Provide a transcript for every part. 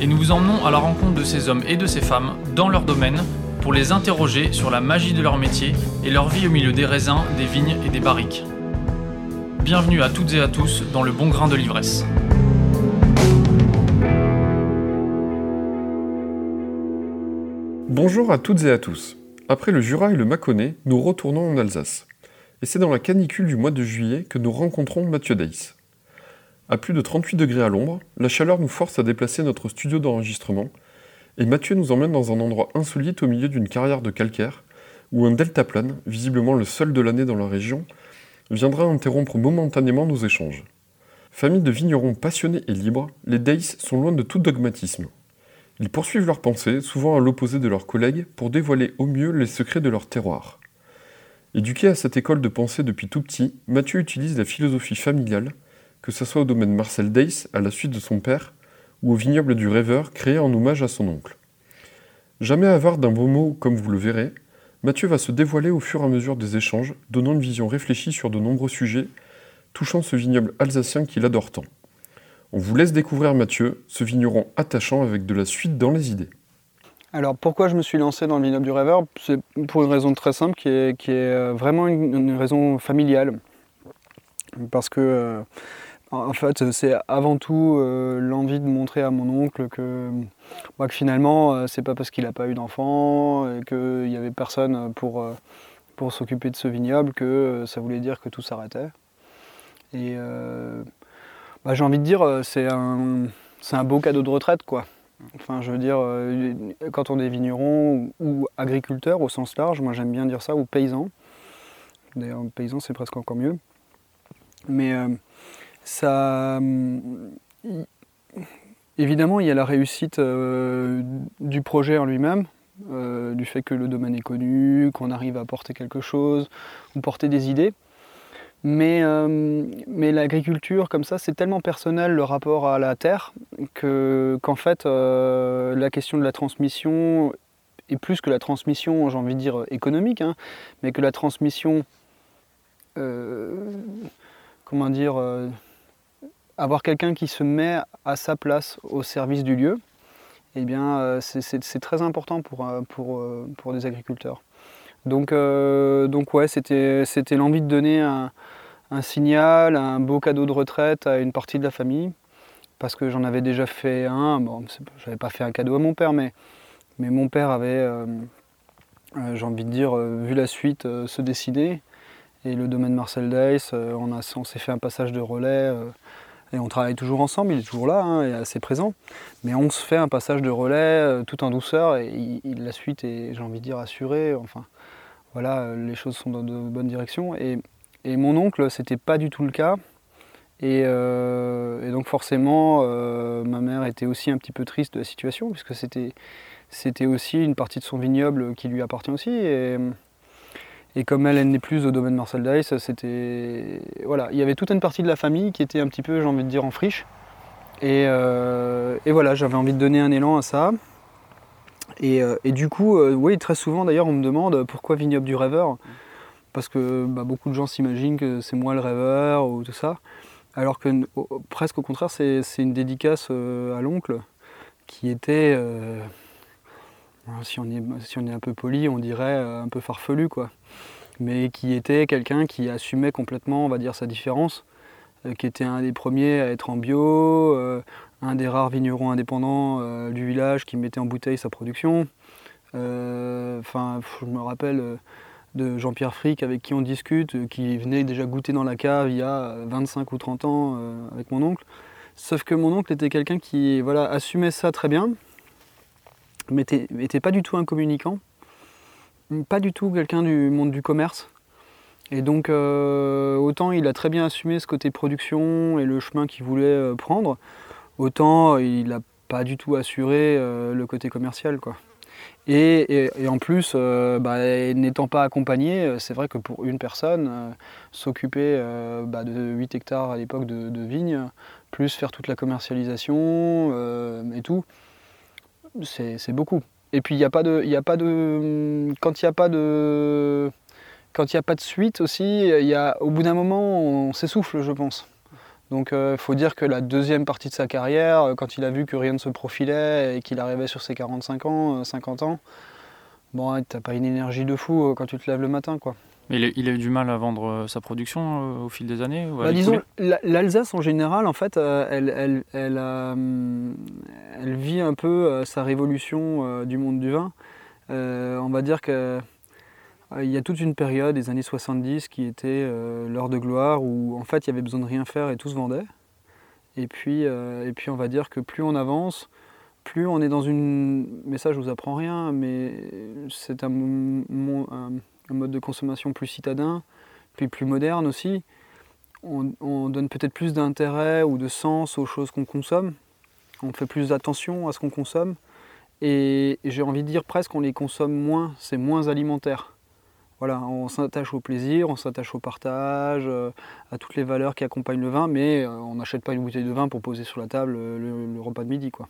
et nous vous emmenons à la rencontre de ces hommes et de ces femmes dans leur domaine pour les interroger sur la magie de leur métier et leur vie au milieu des raisins, des vignes et des barriques. Bienvenue à toutes et à tous dans le bon grain de l'ivresse. Bonjour à toutes et à tous. Après le Jura et le Mâconnais, nous retournons en Alsace. Et c'est dans la canicule du mois de juillet que nous rencontrons Mathieu Deiss. À plus de 38 degrés à l'ombre, la chaleur nous force à déplacer notre studio d'enregistrement, et Mathieu nous emmène dans un endroit insolite au milieu d'une carrière de calcaire, où un deltaplane, visiblement le seul de l'année dans la région, viendra interrompre momentanément nos échanges. Famille de vignerons passionnés et libres, les Deiss sont loin de tout dogmatisme. Ils poursuivent leurs pensées, souvent à l'opposé de leurs collègues, pour dévoiler au mieux les secrets de leur terroir. Éduqué à cette école de pensée depuis tout petit, Mathieu utilise la philosophie familiale, que ce soit au domaine Marcel Deiss, à la suite de son père, ou au vignoble du rêveur, créé en hommage à son oncle. Jamais avare d'un beau mot, comme vous le verrez, Mathieu va se dévoiler au fur et à mesure des échanges, donnant une vision réfléchie sur de nombreux sujets, touchant ce vignoble alsacien qu'il adore tant. On vous laisse découvrir Mathieu, ce vigneron attachant avec de la suite dans les idées. Alors pourquoi je me suis lancé dans le vignoble du rêveur? C'est pour une raison très simple qui est, euh, vraiment une, une raison familiale. Parce que euh, en fait, c'est avant tout euh, l'envie de montrer à mon oncle que, que finalement, euh, c'est pas parce qu'il n'a pas eu d'enfant et qu'il n'y avait personne pour, euh, pour s'occuper de ce vignoble que euh, ça voulait dire que tout s'arrêtait. Et euh, bah, j'ai envie de dire, euh, c'est un, c'est un beau cadeau de retraite, quoi. Enfin, je veux dire, euh, quand on est vigneron ou, agriculteur au sens large, moi j'aime bien dire ça, ou paysan. D'ailleurs, paysan, c'est presque encore mieux. Mais euh, ça. hum, Évidemment, il y a la réussite euh, du projet en lui-même, euh, du fait que le domaine est connu, qu'on arrive à porter quelque chose, ou porter des idées. Mais, euh, mais l'agriculture, comme ça, c'est tellement personnel le rapport à la terre que, qu'en fait, euh, la question de la transmission, et plus que la transmission, j'ai envie de dire économique, hein, mais que la transmission, comment dire, avoir quelqu'un qui se met à sa place au service du lieu, eh bien, euh, c'est- très important pour, euh, euh, des agriculteurs. Donc, donc ouais, c'était l'envie de donner un, signal, un beau cadeau de retraite à une partie de la famille, parce que j'en avais déjà fait un. Bon, j'avais pas fait un cadeau à mon père, mais, mon père avait, j'ai envie de dire, vu la suite se décider. Et le domaine Marcel Dice, on s'est fait un passage de relais. Et on travaille toujours ensemble, il est toujours là, hein, et assez présent. Mais on se fait un passage de relais euh, tout en douceur et la suite est, j'ai envie de dire, assurée. Enfin, voilà, euh, les choses sont dans de bonnes directions. Et, mon oncle, c'était pas du tout le cas. Et, euh, donc forcément, ma mère était aussi un petit peu triste de la situation, puisque c'était, aussi une partie de son vignoble qui lui appartient aussi. Et comme elle, elle n'est plus au domaine Marcel Dice, c'était. Voilà, il y avait toute une partie de la famille qui était un petit peu, j'ai envie de dire, en friche. Et, euh, voilà, j'avais envie de donner un élan à ça. Et, euh, du coup, euh, oui, très souvent d'ailleurs, on me demande pourquoi vignoble du rêveur? Parce que bah, beaucoup de gens s'imaginent que c'est moi le rêveur ou tout ça. Alors que presque au contraire, c'est une dédicace à l'oncle qui était, si, on est, si on est un peu poli, on dirait un peu farfelu, quoi. Mais qui était quelqu'un qui assumait complètement, on va dire, sa différence, euh, qui était un des premiers à être en bio, euh, un des rares vignerons indépendants euh, du village qui mettait en bouteille sa production. Enfin, je me rappelle de Jean-Pierre Frick avec qui on discute, qui venait déjà goûter dans la cave il y a euh, 25 ou 30 ans avec mon oncle. Sauf que mon oncle était quelqu'un qui voilà, assumait ça très bien, mais n'était pas du tout un communicant, pas du tout quelqu'un du monde du commerce. Et donc, euh, autant il a très bien assumé ce côté production et le chemin qu'il voulait euh, prendre, autant il n'a pas du tout assuré le côté commercial. Et, en plus, bah, n'étant pas accompagné, c'est vrai que pour une personne, s'occuper bah, de 8 hectares à l'époque de, de vignes, plus faire toute la commercialisation et tout, c'est beaucoup. Et puis il n'y a pas de, il a pas de, quand il n'y a pas de, quand il a pas de suite aussi, y au bout d'un moment, on s'essouffle, je pense. Donc il euh, faut dire que la deuxième partie de sa carrière, euh, quand il a vu que rien ne se profilait et qu'il arrivait sur ses 45 ans, 50 euh, ans, bon, t'as pas une énergie de fou quand tu te lèves le matin, quoi. Mais il a eu du mal à vendre sa production au fil des années bah, Disons, l'Alsace en général, en fait, elle, elle, elle, elle, vit un peu sa révolution du monde du vin. on va dire que il y a toute une période des années 70 qui était l'heure de gloire où en fait il y avait besoin de rien faire et tout se vendait. Et puis, et puis on va dire que plus on avance, plus on est dans une. Mais ça je vous apprends rien, mais c'est un, un mode de consommation plus citadin, puis plus moderne aussi. On, donne peut-être plus d'intérêt ou de sens aux choses qu'on consomme. On fait plus attention à ce qu'on consomme. Et j'ai envie de dire presque qu'on les consomme moins, c'est moins alimentaire. Voilà, on s'attache au plaisir, on s'attache au partage, euh, à toutes les valeurs qui accompagnent le vin, mais euh, on n'achète pas une bouteille de vin pour poser sur la table euh, le, repas de midi. Quoi.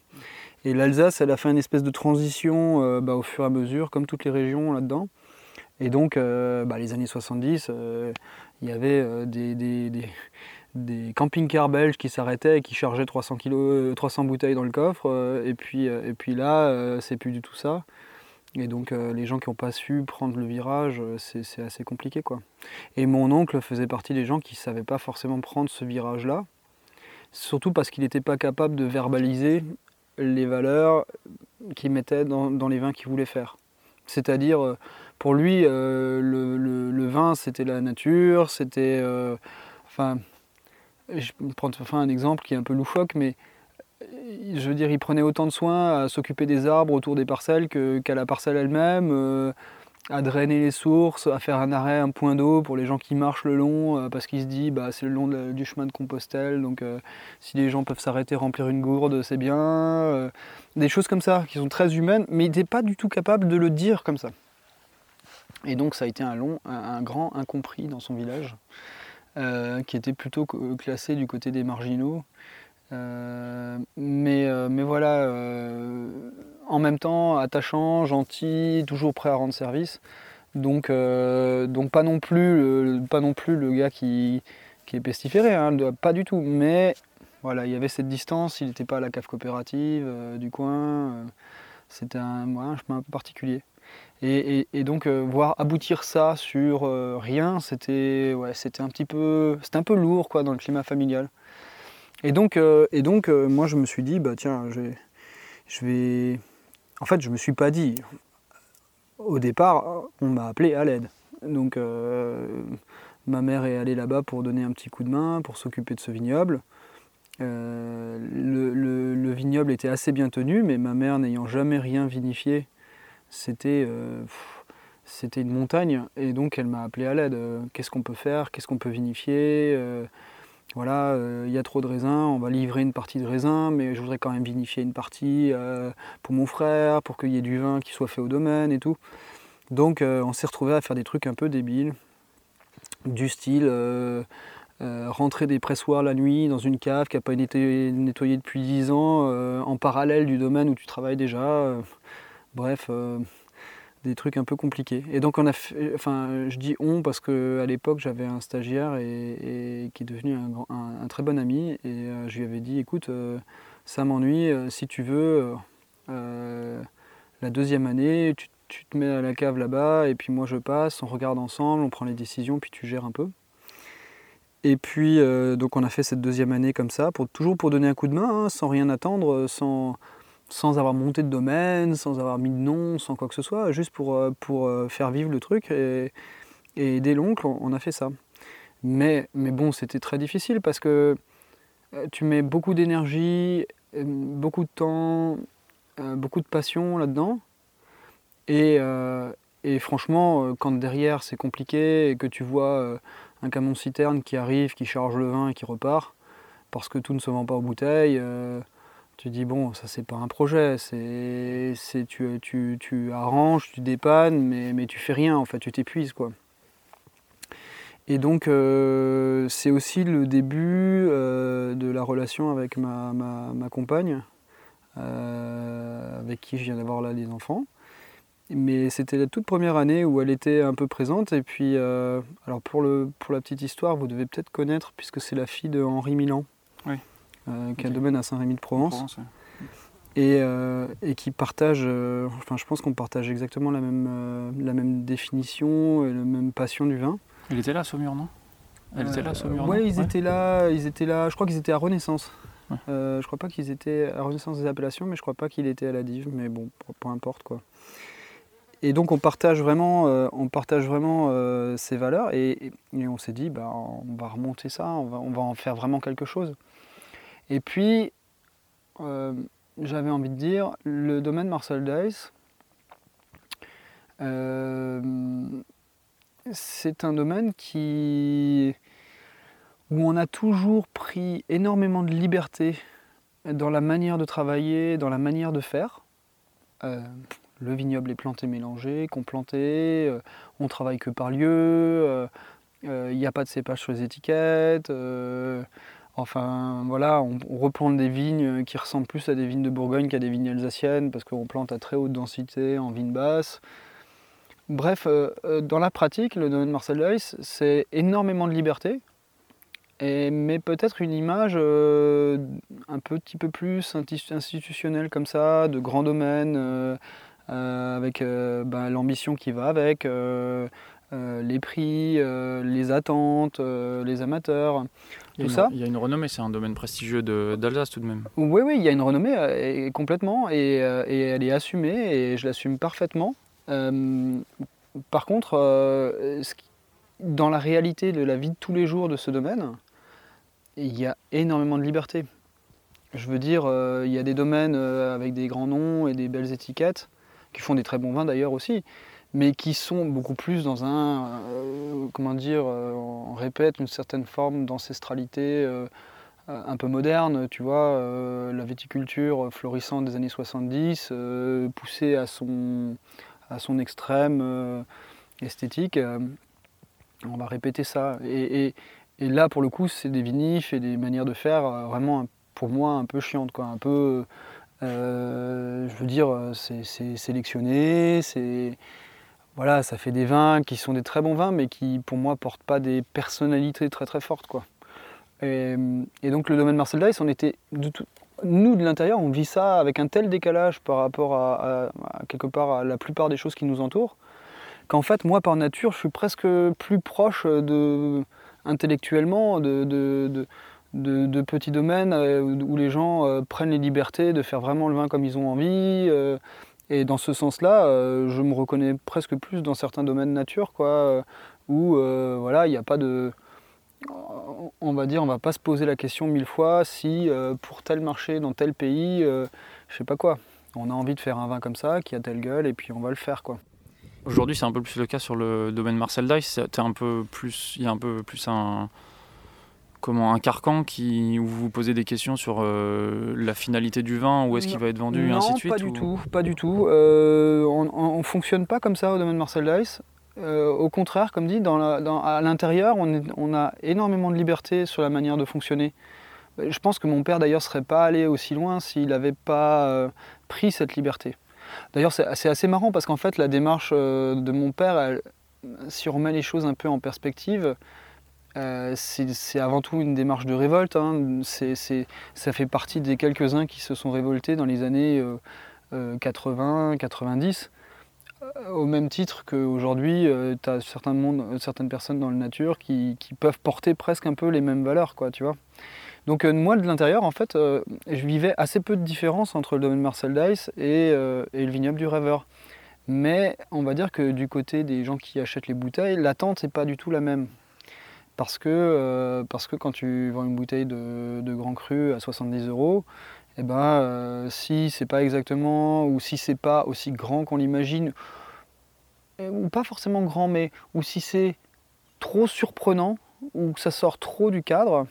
Et l'Alsace, elle a fait une espèce de transition bah, au fur et à mesure, comme toutes les régions là-dedans. Et donc, euh, bah, les années 70, euh, il y avait euh, des, camping-cars belges qui s'arrêtaient et qui chargeaient 300, 300 bouteilles dans le coffre. et, puis, et puis là, c'est plus du tout ça. Et donc, les gens qui n'ont pas su prendre le virage, c'est assez compliqué. Quoi. Et mon oncle faisait partie des gens qui ne savaient pas forcément prendre ce virage-là. Surtout parce qu'il n'était pas capable de verbaliser les valeurs qu'il mettait dans les vins qu'il voulait faire. C'est-à-dire pour lui, euh, le, vin, c'était la nature, c'était... Euh, enfin, je prendre enfin, un exemple qui est un peu loufoque, mais je veux dire, il prenait autant de soin à s'occuper des arbres autour des parcelles qu'à la parcelle elle-même, euh, à drainer les sources, à faire un arrêt, un point d'eau pour les gens qui marchent le long, parce qu'il se dit, bah, c'est le long du chemin de Compostelle, donc si les gens peuvent s'arrêter, remplir une gourde, c'est bien. des choses comme ça, qui sont très humaines, mais il n'était pas du tout capable de le dire comme ça. Et donc ça a été un, long, un, grand incompris dans son village, euh, qui était plutôt classé du côté des marginaux. Euh, mais, euh, mais voilà, en même temps attachant, gentil, toujours prêt à rendre service. Donc, donc pas, non plus le, pas non plus le gars qui, qui est pestiféré, hein, pas du tout. Mais voilà, il y avait cette distance, il n'était pas à la cave coopérative du coin. C'était un, chemin un peu particulier. Et, donc euh, voir aboutir ça sur euh, rien, c'était un petit peu un peu lourd quoi dans le climat familial. Et donc euh, et donc moi je me suis dit bah tiens je vais en fait je me suis pas dit au départ on m'a appelé à l'aide. Donc ma mère est allée là-bas pour donner un petit coup de main pour s'occuper de ce vignoble. Le, le, vignoble était assez bien tenu, mais ma mère n'ayant jamais rien vinifié, c'était euh, c'était une montagne et donc elle m'a appelé à l'aide. Euh, qu'est-ce qu'on peut faire? Qu'est-ce qu'on peut vinifier? Euh, Voilà, il y a trop de raisins, on va livrer une partie de raisins, mais je voudrais quand même vinifier une partie pour mon frère, pour qu'il y ait du vin qui soit fait au domaine et tout. Donc on s'est retrouvé à faire des trucs un peu débiles, du style rentrer des pressoirs la nuit dans une cave qui n'a pas été nettoyée depuis 10 ans, en parallèle du domaine où tu travailles déjà. Bref, euh, des trucs un peu compliqués. Et donc on a fait, enfin je dis on parce qu'à l'époque j'avais un stagiaire et, qui est devenu un, très bon ami et euh, je lui avais dit écoute euh, ça m'ennuie, si tu veux la deuxième année tu, te mets à la cave là-bas et puis moi je passe, on regarde ensemble, on prend les décisions puis tu gères un peu. Et puis donc on a fait cette deuxième année comme ça, pour, toujours pour donner un coup de main, hein, sans rien attendre, sans, sans avoir monté de domaine, sans avoir mis de nom, sans quoi que ce soit, juste pour, euh, pour euh, faire vivre le truc. Et, et dès l'oncle, on a fait ça. Mais, mais bon, c'était très difficile parce que euh, tu mets beaucoup d'énergie, beaucoup de temps, beaucoup de passion là-dedans. Et, et, franchement, quand derrière c'est compliqué et que tu vois un camion citerne qui arrive, qui charge le vin et qui repart, parce que tout ne se vend pas en bouteille, Tu dis, bon, ça c'est pas un projet, c'est, tu, tu, tu arranges, tu dépannes, mais, mais tu fais rien, en fait, tu t'épuises, quoi. Et donc, euh, c'est aussi le début euh, de la relation avec ma, ma, ma compagne, euh, avec qui je viens d'avoir là des enfants. Mais c'était la toute première année où elle était un peu présente. Et puis, alors pour, le, pour la petite histoire, vous devez peut-être connaître, puisque c'est la fille de Henri Milan. Oui. Euh, qui a un domaine à Saint-Rémy-de-Provence. Provence, ouais. Et, euh, et qui partage, euh, enfin je pense qu'on partage exactement la même, euh, la même définition et la même passion du vin. Elle était là, Saumur, non? Elle était là, Saumur, non? Ouais, ils étaient là, ils étaient là, je crois qu'ils étaient à Renaissance. Ouais. Euh, je crois pas qu'ils étaient à Renaissance des appellations, mais je crois pas qu'il était à la Dive, mais bon, peu- peu importe quoi. Et donc on partage vraiment, euh, on partage vraiment euh, ces valeurs et, et on s'est dit, bah, on va remonter ça, on va, on va en faire vraiment quelque chose. Et puis, euh, j'avais envie de dire, le domaine Marcel Dice, euh, c'est un domaine qui, où on a toujours pris énormément de liberté dans la manière de travailler, dans la manière de faire. Euh, le vignoble est planté mélangé, complanté, euh, on travaille que par lieu, il n'y a pas de cépage sur les étiquettes. Enfin voilà, on, replante des vignes qui ressemblent plus à des vignes de Bourgogne qu'à des vignes alsaciennes parce qu'on plante à très haute densité en vignes basses. Bref, euh, euh, dans la pratique, le domaine Marcel Leuys, c'est énormément de liberté, mais peut-être une image euh, un petit peu plus institutionnelle comme ça, de grand domaine, euh, avec ben, l'ambition qui va avec, euh, les prix, euh, les attentes, euh, les amateurs. Tout une- ça. Il y a une renommée, c'est un domaine prestigieux d'Alsace tout de même. Oui, oui, il y a une renommée et- complètement et, et elle est assumée et je l'assume parfaitement. Par contre, ce qui- dans la réalité de la vie de tous les jours de ce domaine, il y a énormément de liberté. Je veux dire, il y a des domaines avec des grands noms et des belles étiquettes, qui font des très bons vins d'ailleurs aussi, mais qui sont beaucoup plus dans un, euh, comment dire, euh, on répète une certaine forme d'ancestralité euh, un peu moderne, tu vois, la viticulture florissante des années 70, euh, poussée à son, à son extrême esthétique. on va répéter ça. Et, et- et là, pour le coup, c'est des vinifs et des manières de faire vraiment, pour moi, un peu chiantes, quoi. Un peu, je veux dire, c'est sélectionné, c'est... Voilà, ça fait des vins qui sont des très bons vins, mais qui, pour moi, portent pas des personnalités très très fortes, quoi. Et, et donc le domaine Marcel Dice, on était nous de l'intérieur, on vit ça avec un tel décalage par rapport à, quelque part la plupart des choses qui nous entourent, qu'en fait moi par nature, je suis presque plus proche intellectuellement de, petits domaines euh, où les gens euh, prennent les libertés de faire vraiment le vin comme ils ont envie. euh, et dans ce sens-là, euh, je me reconnais presque plus dans certains domaines nature, quoi, euh, où euh, voilà, il n'y a pas de on va dire, on va pas se poser la question mille fois si pour tel marché dans tel pays, je sais pas quoi, on a envie de faire un vin comme ça qui a telle gueule et puis on va le faire quoi. Aujourd'hui, c'est un peu plus le cas sur le domaine Marcel Dice. Il y a un peu plus un, comment, un carcan qui, où vous vous posez des questions sur euh, la finalité du vin, où est-ce qu'il va être vendu, et ainsi de suite. pas du ou- tout, pas du tout. Euh, on, on fonctionne pas comme ça au domaine Marcel Dice. Euh, au contraire, comme dit, dans la- dans- à l'intérieur, on, a énormément de liberté sur la manière de fonctionner. Je pense que mon père d'ailleurs serait pas allé aussi loin s'il n'avait pas pris cette liberté. D'ailleurs, c'est assez marrant parce qu'en fait, la démarche de mon père, elle- si on remet les choses un peu en perspective, euh, c'est avant tout une démarche de révolte. hein. Ça fait partie des quelques-uns qui se sont révoltés dans les années euh, euh, 80, 90. Euh, Au même titre qu'aujourd'hui, tu as certains monde, euh, certaines personnes dans la nature qui, peuvent porter presque un peu les mêmes valeurs, quoi, tu vois. Donc euh, moi, de l'intérieur, en fait, euh, je vivais assez peu de différence entre le domaine Marcel Dice et, euh, et le vignoble du rêveur. Mais on va dire que du côté des gens qui achètent les bouteilles, l'attente n'est pas du tout la même. Parce que, euh, parce que quand tu vends une bouteille de, Grand Cru à 70 euros, eh ben, euh, si c'est pas exactement, ou si c'est pas aussi grand qu'on l'imagine, euh, ou pas forcément grand, mais ou si c'est trop surprenant, ou que ça sort trop du cadre,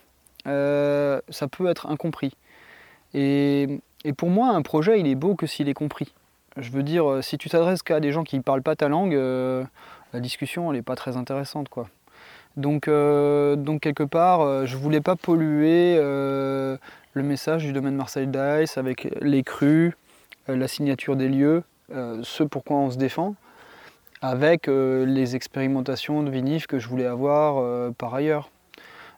euh, ça peut être incompris. Et, et pour moi, un projet, il est beau que s'il est compris. Je veux dire, si tu t'adresses qu'à des gens qui ne parlent pas ta langue, la discussion, elle n'est pas très intéressante. Quoi. Donc, euh, donc quelque part, je ne voulais pas polluer le message du domaine Marcel Dice avec les crues, la signature des lieux, ce pourquoi on se défend, avec les expérimentations de vinif que je voulais avoir par ailleurs.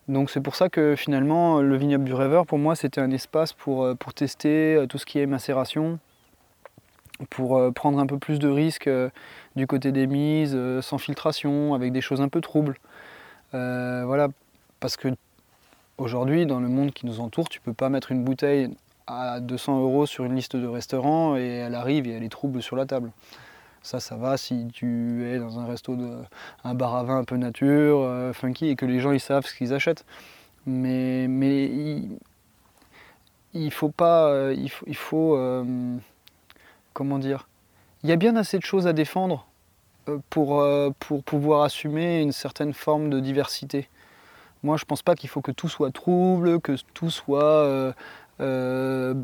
Donc c'est pour ça que finalement le vignoble du rêveur pour moi c'était un espace pour, pour tester tout ce qui est macération, pour euh, prendre un peu plus de risques euh, du côté des mises, euh, sans filtration, avec des choses un peu troubles. Voilà, parce que aujourd'hui, dans le monde qui nous entoure, tu peux pas mettre une bouteille à 200 euros sur une liste de restaurants et elle arrive et elle est trouble sur la table. Ça, ça va si tu es dans un resto, de, un bar à vin un peu nature, funky, et que les gens ils savent ce qu'ils achètent. Mais, mais il, faut pas, il faut, il faut comment dire, il y a bien assez de choses à défendre euh, pour, euh, pour pouvoir assumer une certaine forme de diversité. Moi, je ne pense pas qu'il faut que tout soit trouble, que tout soit euh,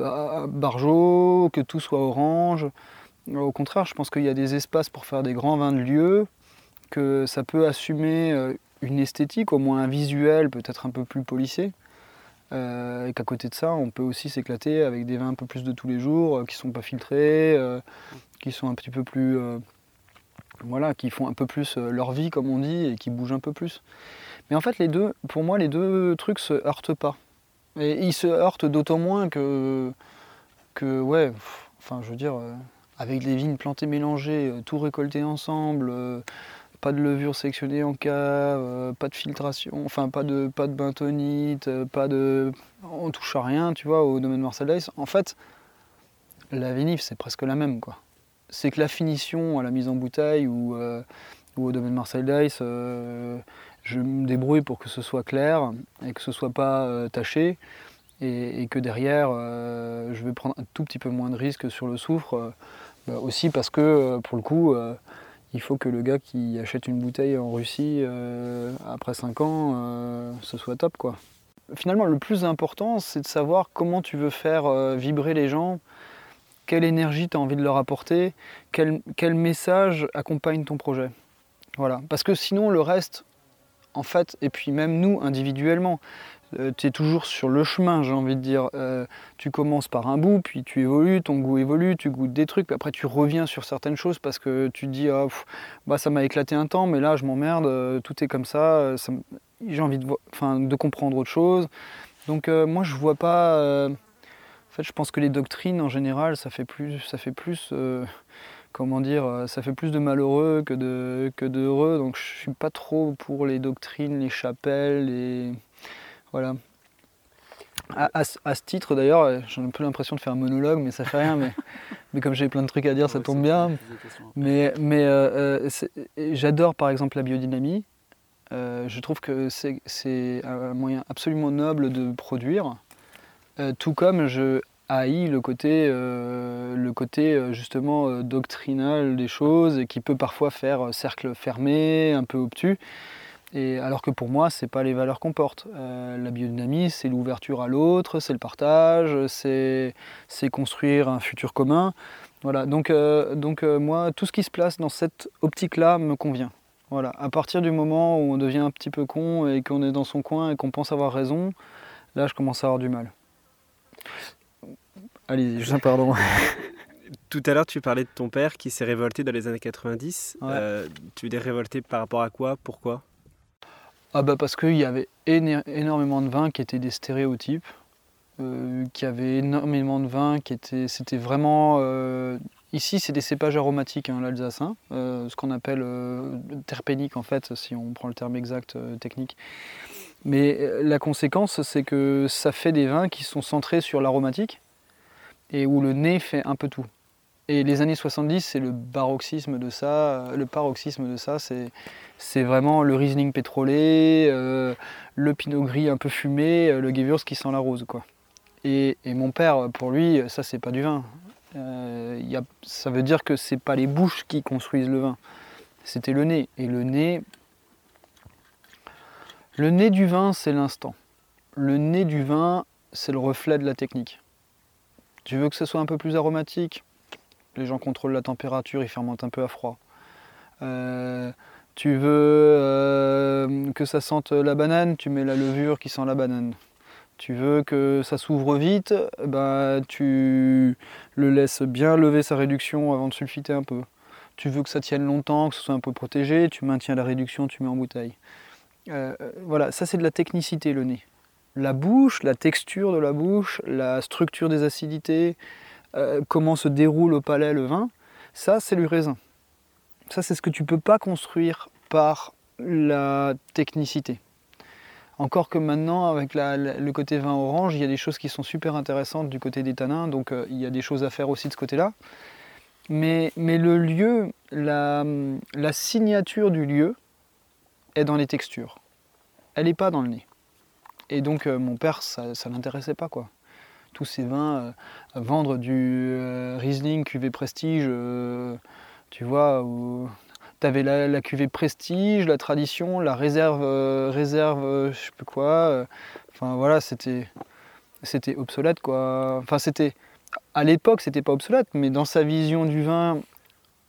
barjot, que tout soit orange. Au contraire, je pense qu'il y a des espaces pour faire des grands vins de lieu, que ça peut assumer une esthétique, au moins un visuel peut-être un peu plus polissé. Euh, et qu'à côté de ça, on peut aussi s'éclater avec des vins un peu plus de tous les jours, euh, qui ne sont pas filtrés, euh, qui sont un petit peu plus. Voilà, qui font un peu plus leur vie, comme on dit, et qui bougent un peu plus. Mais en fait, les deux, pour moi, les deux trucs se heurtent pas. Et ils se heurtent d'autant moins que. ouais, enfin, je veux dire, avec les vignes plantées mélangées, tout récolté ensemble pas de levure sectionnée en cave, euh, pas de filtration, enfin pas de, pas de bentonite, euh, pas de. On touche à rien, tu vois, au domaine Marcel En fait, la vinif, c'est presque la même, quoi. C'est que la finition à la mise en bouteille ou, euh, au domaine Marcel Dice, je me débrouille pour que ce soit clair et que ce soit pas taché. Et, que derrière, je vais prendre un tout petit peu moins de risques sur le soufre. Bah, aussi parce que, pour le coup, il faut que le gars qui achète une bouteille en Russie euh, après 5 ans, euh, ce soit top quoi. Finalement, le plus important, c'est de savoir comment tu veux faire euh, vibrer les gens, quelle énergie tu as envie de leur apporter, quel, message accompagne ton projet. Voilà. Parce que sinon, le reste, en fait, et puis même nous individuellement, euh, tu es toujours sur le chemin, j'ai envie de dire. Euh, tu commences par un bout, puis tu évolues, ton goût évolue, tu goûtes des trucs, puis après tu reviens sur certaines choses parce que tu te dis ah, bah, ça m'a éclaté un temps, mais là je m'emmerde, euh, tout est comme ça, j'ai envie de, de comprendre autre chose. Donc moi je vois pas. Fait, je pense que les doctrines en général, ça fait plus, ça fait plus comment dire, ça fait plus de malheureux que de, que d'heureux. Donc je suis pas trop pour les doctrines, les chapelles, les voilà. À, ce titre d'ailleurs, euh, j'ai un peu l'impression de faire un monologue, mais ça fait rien. Mais, mais comme j'ai plein de trucs à dire, ça tombe bien. Mais, mais euh, euh, j'adore par exemple la biodynamie. je trouve que c'est un moyen absolument noble de produire. Tout comme je haïs le côté, le côté justement doctrinal des choses et qui peut parfois faire cercle fermé, un peu obtus alors que pour moi, ce n'est pas les valeurs qu'on porte. Euh, la biodynamie, c'est l'ouverture à l'autre, c'est le partage, c'est construire un futur commun. Voilà, donc, euh, donc euh, moi, tout ce qui se place dans cette optique-là me convient. Voilà, à partir du moment où on devient un petit peu con et qu'on est dans son coin et qu'on pense avoir raison, là, je commence à avoir du mal. Allez-y, je pardon. Tout à l'heure, tu parlais de ton père qui s'est révolté dans les années 90. tu es révolté par rapport à quoi? Pourquoi? Ah bah parce qu'il y avait énormément de vins qui étaient des stéréotypes, euh, qui avait énormément de vins qui étaient, c'était vraiment, euh, ici c'est des cépages aromatiques, hein, l'Alsace, hein, euh, ce qu'on appelle terpénique en fait, si on prend le terme exact technique. Mais la conséquence, c'est que ça fait des vins qui sont centrés sur l'aromatique et où le nez fait un peu tout. Et les années 70, c'est le paroxysme de ça. Le paroxysme de ça, c'est, vraiment le Riesling pétrolé, euh, le Pinot Gris un peu fumé, euh, le Gewürz qui sent la rose, quoi. Et, mon père, pour lui, ça, c'est pas du vin. Euh, ça veut dire que c'est pas les bouches qui construisent le vin. C'était le nez. Et le nez, le nez du vin, c'est l'instant. Le nez du vin, c'est le reflet de la technique. Tu veux que ce soit un peu plus aromatique? Les gens contrôlent la température, ils fermentent un peu à froid. Euh, tu veux euh, que ça sente la banane, tu mets la levure qui sent la banane. Tu veux que ça s'ouvre vite, bah, tu le laisses bien lever sa réduction avant de sulfiter un peu. Tu veux que ça tienne longtemps, que ce soit un peu protégé, tu maintiens la réduction, tu mets en bouteille. Euh, voilà, ça c'est de la technicité le nez. La bouche, la texture de la bouche, la structure des acidités, euh, comment se déroule au palais le vin, ça c'est le raisin. Ça c'est ce que tu peux pas construire par la technicité. Encore que maintenant, avec le côté vin orange, il y a des choses qui sont super intéressantes du côté des tanins, donc euh, il y a des choses à faire aussi de ce côté-là. Mais, le lieu, la, signature du lieu est dans les textures. Elle n'est pas dans le nez. Et donc euh, mon père, ça ne l'intéressait pas quoi. Tous ces vins, euh, vendre du Riesling cuvée prestige, tu vois, tu avais la, cuvée prestige, la tradition, la réserve, euh, réserve, euh, je sais plus quoi. Euh, enfin voilà, c'était, c'était obsolète quoi. Enfin c'était, à l'époque c'était pas obsolète, mais dans sa vision du vin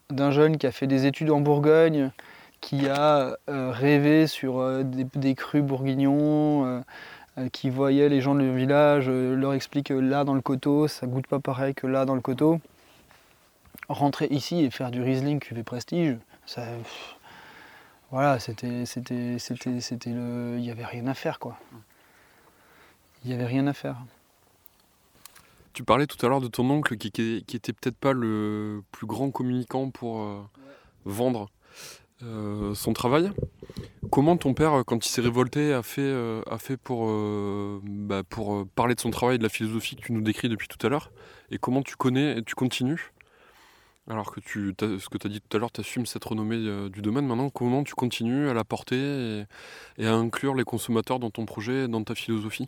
d'un jeune qui a fait des études en Bourgogne, qui a rêvé sur des, crus bourguignons, qui voyait les gens du village, leur explique là dans le coteau, ça goûte pas pareil que là dans le coteau. Rentrer ici et faire du Riesling cuvée prestige, voilà, c'était, c'était, c'était, c'était le, il n'y avait rien à faire quoi. Il n'y avait rien à faire. Tu parlais tout à l'heure de ton oncle qui, qui, était peut-être pas le plus grand communicant pour euh, vendre euh, son travail. Comment ton père, quand il s'est révolté, a fait, euh, a pour, bah, pour parler de son travail et de la philosophie que tu nous décris depuis tout à l'heure? Et comment tu connais, tu continues? Alors que tu, ce que tu as dit tout à l'heure, tu assumes cette renommée euh, du domaine. Maintenant, comment tu continues à la porter et, à inclure les consommateurs dans ton projet, dans ta philosophie?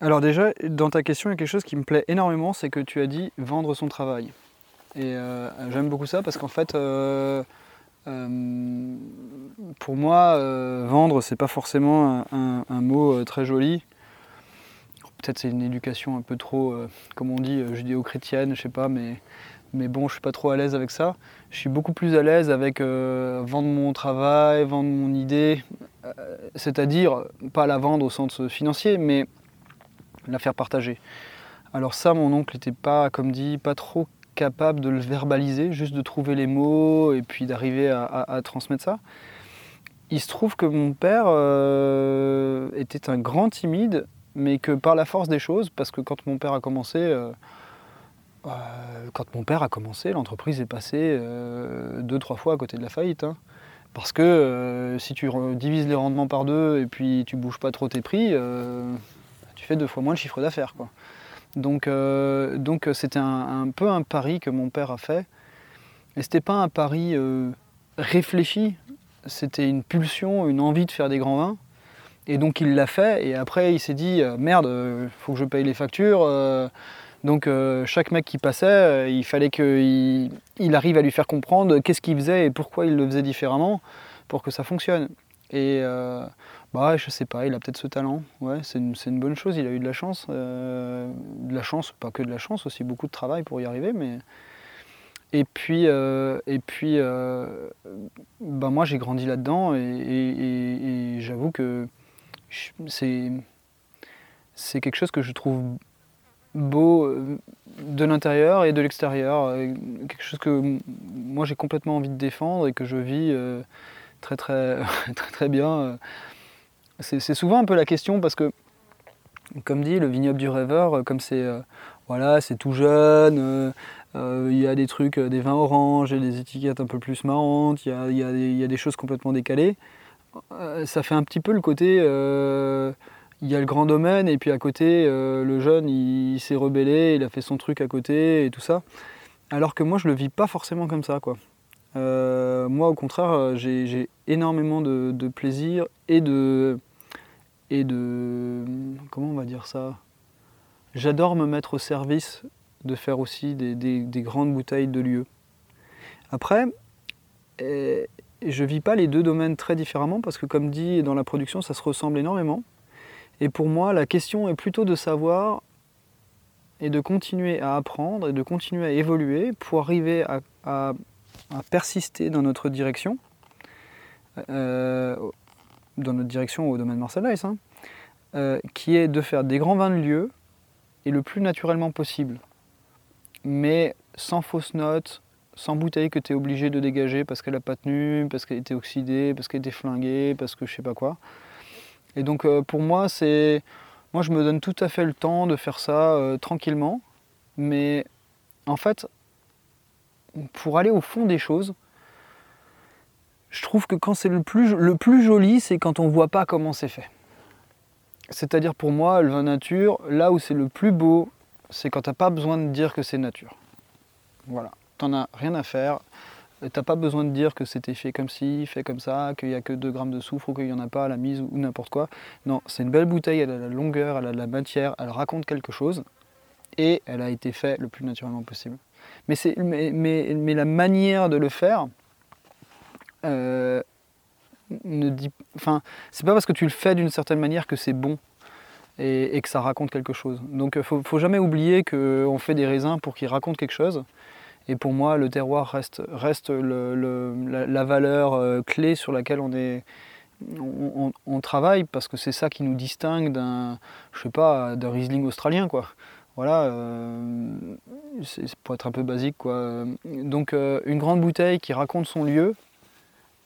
Alors déjà, dans ta question, il y a quelque chose qui me plaît énormément, c'est que tu as dit vendre son travail. Et euh, j'aime beaucoup ça parce qu'en fait, euh, pour moi, vendre, c'est pas forcément un, mot très joli. Peut-être c'est une éducation un peu trop, comme on dit, judéo-chrétienne, je sais pas, mais mais bon, je suis pas trop à l'aise avec ça. Je suis beaucoup plus à l'aise avec euh, vendre mon travail, vendre mon idée, euh, c'est-à-dire pas la vendre au sens financier, mais la faire partager. Alors ça, mon oncle n'était pas, comme dit, pas trop capable de le verbaliser, juste de trouver les mots et puis d'arriver à, transmettre ça. Il se trouve que mon père euh, était un grand timide, mais que par la force des choses, parce que quand mon père a commencé, euh, quand mon père a commencé, l'entreprise est passée euh, deux, trois fois à côté de la faillite. Hein. Parce que euh, si tu divises les rendements par deux et puis tu bouges pas trop tes prix, tu fais deux fois moins de chiffre d'affaires. Donc donc c'était un, peu un pari que mon père a fait. Et c'était pas un pari réfléchi, c'était une pulsion, une envie de faire des grands vins. Et donc il l'a fait et après il s'est dit merde, faut que je paye les factures donc euh, chaque mec qui passait, euh, il fallait qu'il il arrive à lui faire comprendre qu'est-ce qu'il faisait et pourquoi il le faisait différemment pour que ça fonctionne. Et euh, bah je sais pas, il a peut-être ce talent. Ouais, c'est une, bonne chose. Il a eu de la chance, de la chance, pas que de la chance, aussi beaucoup de travail pour y arriver. Mais et puis et puis bah moi j'ai grandi là-dedans et j'avoue que c'est quelque chose que je trouve beau euh, de l'intérieur et de l'extérieur. Euh, quelque chose que moi j'ai complètement envie de défendre et que je vis euh, très, très, très très bien. C'est souvent un peu la question parce que, comme dit, le vignoble du rêveur, comme c'est voilà, c'est tout jeune, il y a des trucs, des vins oranges, des étiquettes un peu plus marrantes, il y a, y a, des choses complètement décalées. ça fait un petit peu le côté il y a le grand domaine et puis à côté, euh, le jeune, il, s'est rebellé, il a fait son truc à côté et tout ça. Alors que moi, je le vis pas forcément comme ça, quoi. Euh, moi, au contraire, j'ai énormément de, plaisir et de, et de, comment on va dire ça J'adore me mettre au service de faire aussi des, des, grandes bouteilles de lieu. Après, je je vis pas les deux domaines très différemment parce que, comme dit dans la production, ça se ressemble énormément. Et pour moi, la question est plutôt de savoir et de continuer à apprendre et de continuer à évoluer pour arriver à, persister dans notre direction, euh, dans notre direction au domaine Marcel hein, euh, qui est de faire des grands vins de lieu et le plus naturellement possible. Mais sans fausses notes, sans bouteille que tu es obligé de dégager parce qu'elle n'a pas tenu, parce qu'elle était oxydée, parce qu'elle était flinguée, parce que je sais pas quoi. Et donc euh, pour moi, c'est. Moi je me donne tout à fait le temps de faire ça euh, tranquillement. Mais en fait, pour aller au fond des choses, je trouve que quand c'est le plus, le plus joli, c'est quand on voit pas comment c'est fait. C'est-à-dire pour moi, le vin nature, là où c'est le plus beau, c'est quand tu n'as pas besoin de dire que c'est nature. Voilà, t'en as rien à faire. T'as pas besoin de dire que c'était fait comme ci, fait comme ça, qu'il n'y a que 2 grammes de soufre ou qu'il n'y en a pas à la mise ou n'importe quoi. Non, c'est une belle bouteille, elle a la longueur, elle a de la matière, elle raconte quelque chose et elle a été faite le plus naturellement possible. Mais, mais, mais, mais la manière de le faire, euh, ne c'est pas parce que tu le fais d'une certaine manière que c'est bon et, que ça raconte quelque chose. Donc, il faut, faut jamais oublier qu'on fait des raisins pour qu'ils racontent quelque chose. Et pour moi, le terroir reste, reste la, valeur euh, clé sur laquelle on est, on, travaille parce que c'est ça qui nous distingue d'un, je sais pas, d'un Riesling australien, quoi. Voilà, euh, c'est pour être un peu basique, quoi. Donc, une grande bouteille qui raconte son lieu,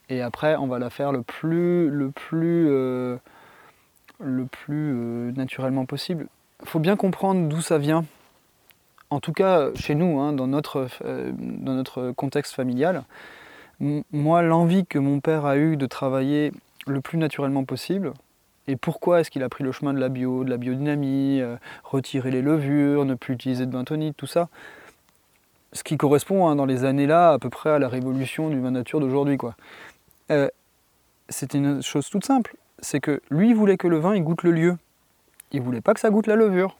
et après, on va la faire le plus, le plus, euh, le plus euh, naturellement possible. Il faut bien comprendre d'où ça vient. En tout cas, chez nous, hein, dans, notre, euh, dans notre contexte familial, moi, l'envie que mon père a eue de travailler le plus naturellement possible, et pourquoi est-ce qu'il a pris le chemin de la bio, de la biodynamie, retirer les levures, ne plus utiliser de bentonite, tout ça, ce qui correspond hein, dans les années là à peu près à la révolution du vin nature d'aujourd'hui. Euh, c'était une chose toute simple. C'est que lui, voulait que le vin, il goûte le lieu. Il voulait pas que ça goûte la levure.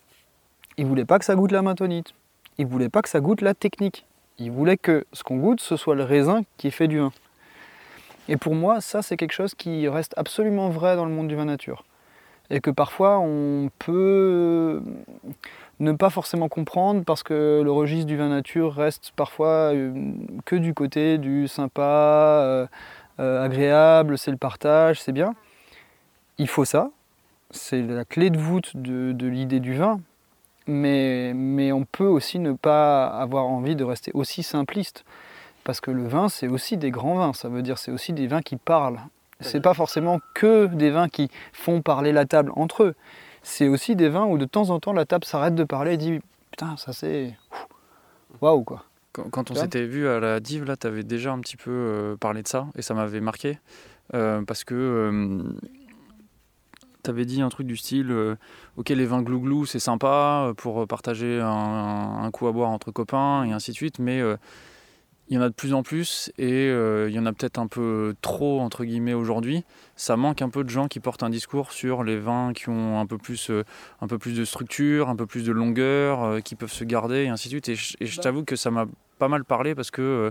Il voulait pas que ça goûte la maintenite. Il voulait pas que ça goûte la technique. Il voulait que ce qu'on goûte, ce soit le raisin qui fait du vin. Et pour moi, ça, c'est quelque chose qui reste absolument vrai dans le monde du vin nature. Et que parfois, on peut ne pas forcément comprendre parce que le registre du vin nature reste parfois euh, que du côté du sympa, euh, agréable, c'est le partage, c'est bien. Il faut ça, c'est la clé de voûte de, l'idée du vin, mais, mais on peut aussi ne pas avoir envie de rester aussi simpliste, parce que le vin, c'est aussi des grands vins, ça veut dire c'est aussi des vins qui parlent. C'est pas forcément que des vins qui font parler la table entre eux. C'est aussi des vins où de temps en temps la table s'arrête de parler et dit putain ça c'est waouh quoi. Quand, on s'était vu à la Div, là, tu avais déjà un petit peu euh, parlé de ça et ça m'avait marqué euh, parce que euh, tu avais dit un truc du style Ok, les vins glouglou, c'est sympa pour partager un, coup à boire entre copains et ainsi de suite, mais il y en a de plus en plus et il y en a peut-être un peu trop, entre guillemets, aujourd'hui. Ça manque un peu de gens qui portent un discours sur les vins qui ont un peu plus, un peu plus de structure, un peu plus de longueur, qui peuvent se garder et ainsi de suite. Et je, bah t'avoue que ça m'a pas mal parlé parce que euh,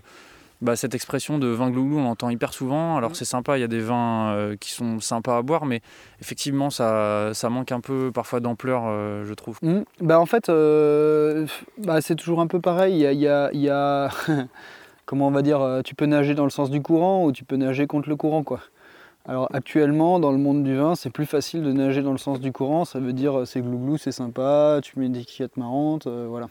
bah, cette expression de vin glouglou, on l'entend hyper souvent. Alors mm. c'est sympa, il y a des vins euh, qui sont sympas à boire, mais effectivement, ça, ça manque un peu parfois d'ampleur, euh, je trouve. Mm. Bah, en fait, bah, c'est toujours un peu pareil. Il y a, y a, comment on va dire, tu peux nager dans le sens du courant ou tu peux nager contre le courant, quoi. Alors actuellement, dans le monde du vin, c'est plus facile de nager dans le sens du courant. Ça veut dire c'est glouglou, c'est sympa, tu mets des quillettes marrantes, voilà.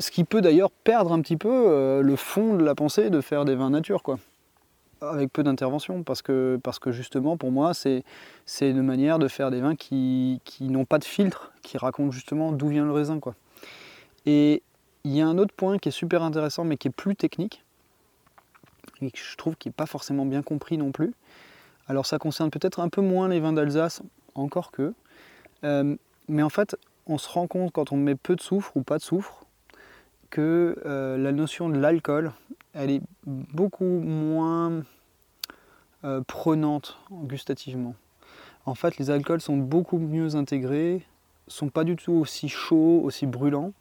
Ce qui peut d'ailleurs perdre un petit peu euh, le fond de la pensée de faire des vins nature, quoi. Avec peu d'intervention, parce que, parce que justement, pour moi, c'est une manière de faire des vins qui, n'ont pas de filtre, qui racontent justement d'où vient le raisin, quoi. Et il y a un autre point qui est super intéressant, mais qui est plus technique, et que je trouve qui n'est pas forcément bien compris non plus. Alors ça concerne peut-être un peu moins les vins d'Alsace, encore que. Euh, mais en fait, on se rend compte quand on met peu de soufre ou pas de soufre, que euh, la notion de l'alcool, elle est beaucoup moins euh, prenante gustativement. En fait, les alcools sont beaucoup mieux intégrés, sont pas du tout aussi chauds, aussi brûlants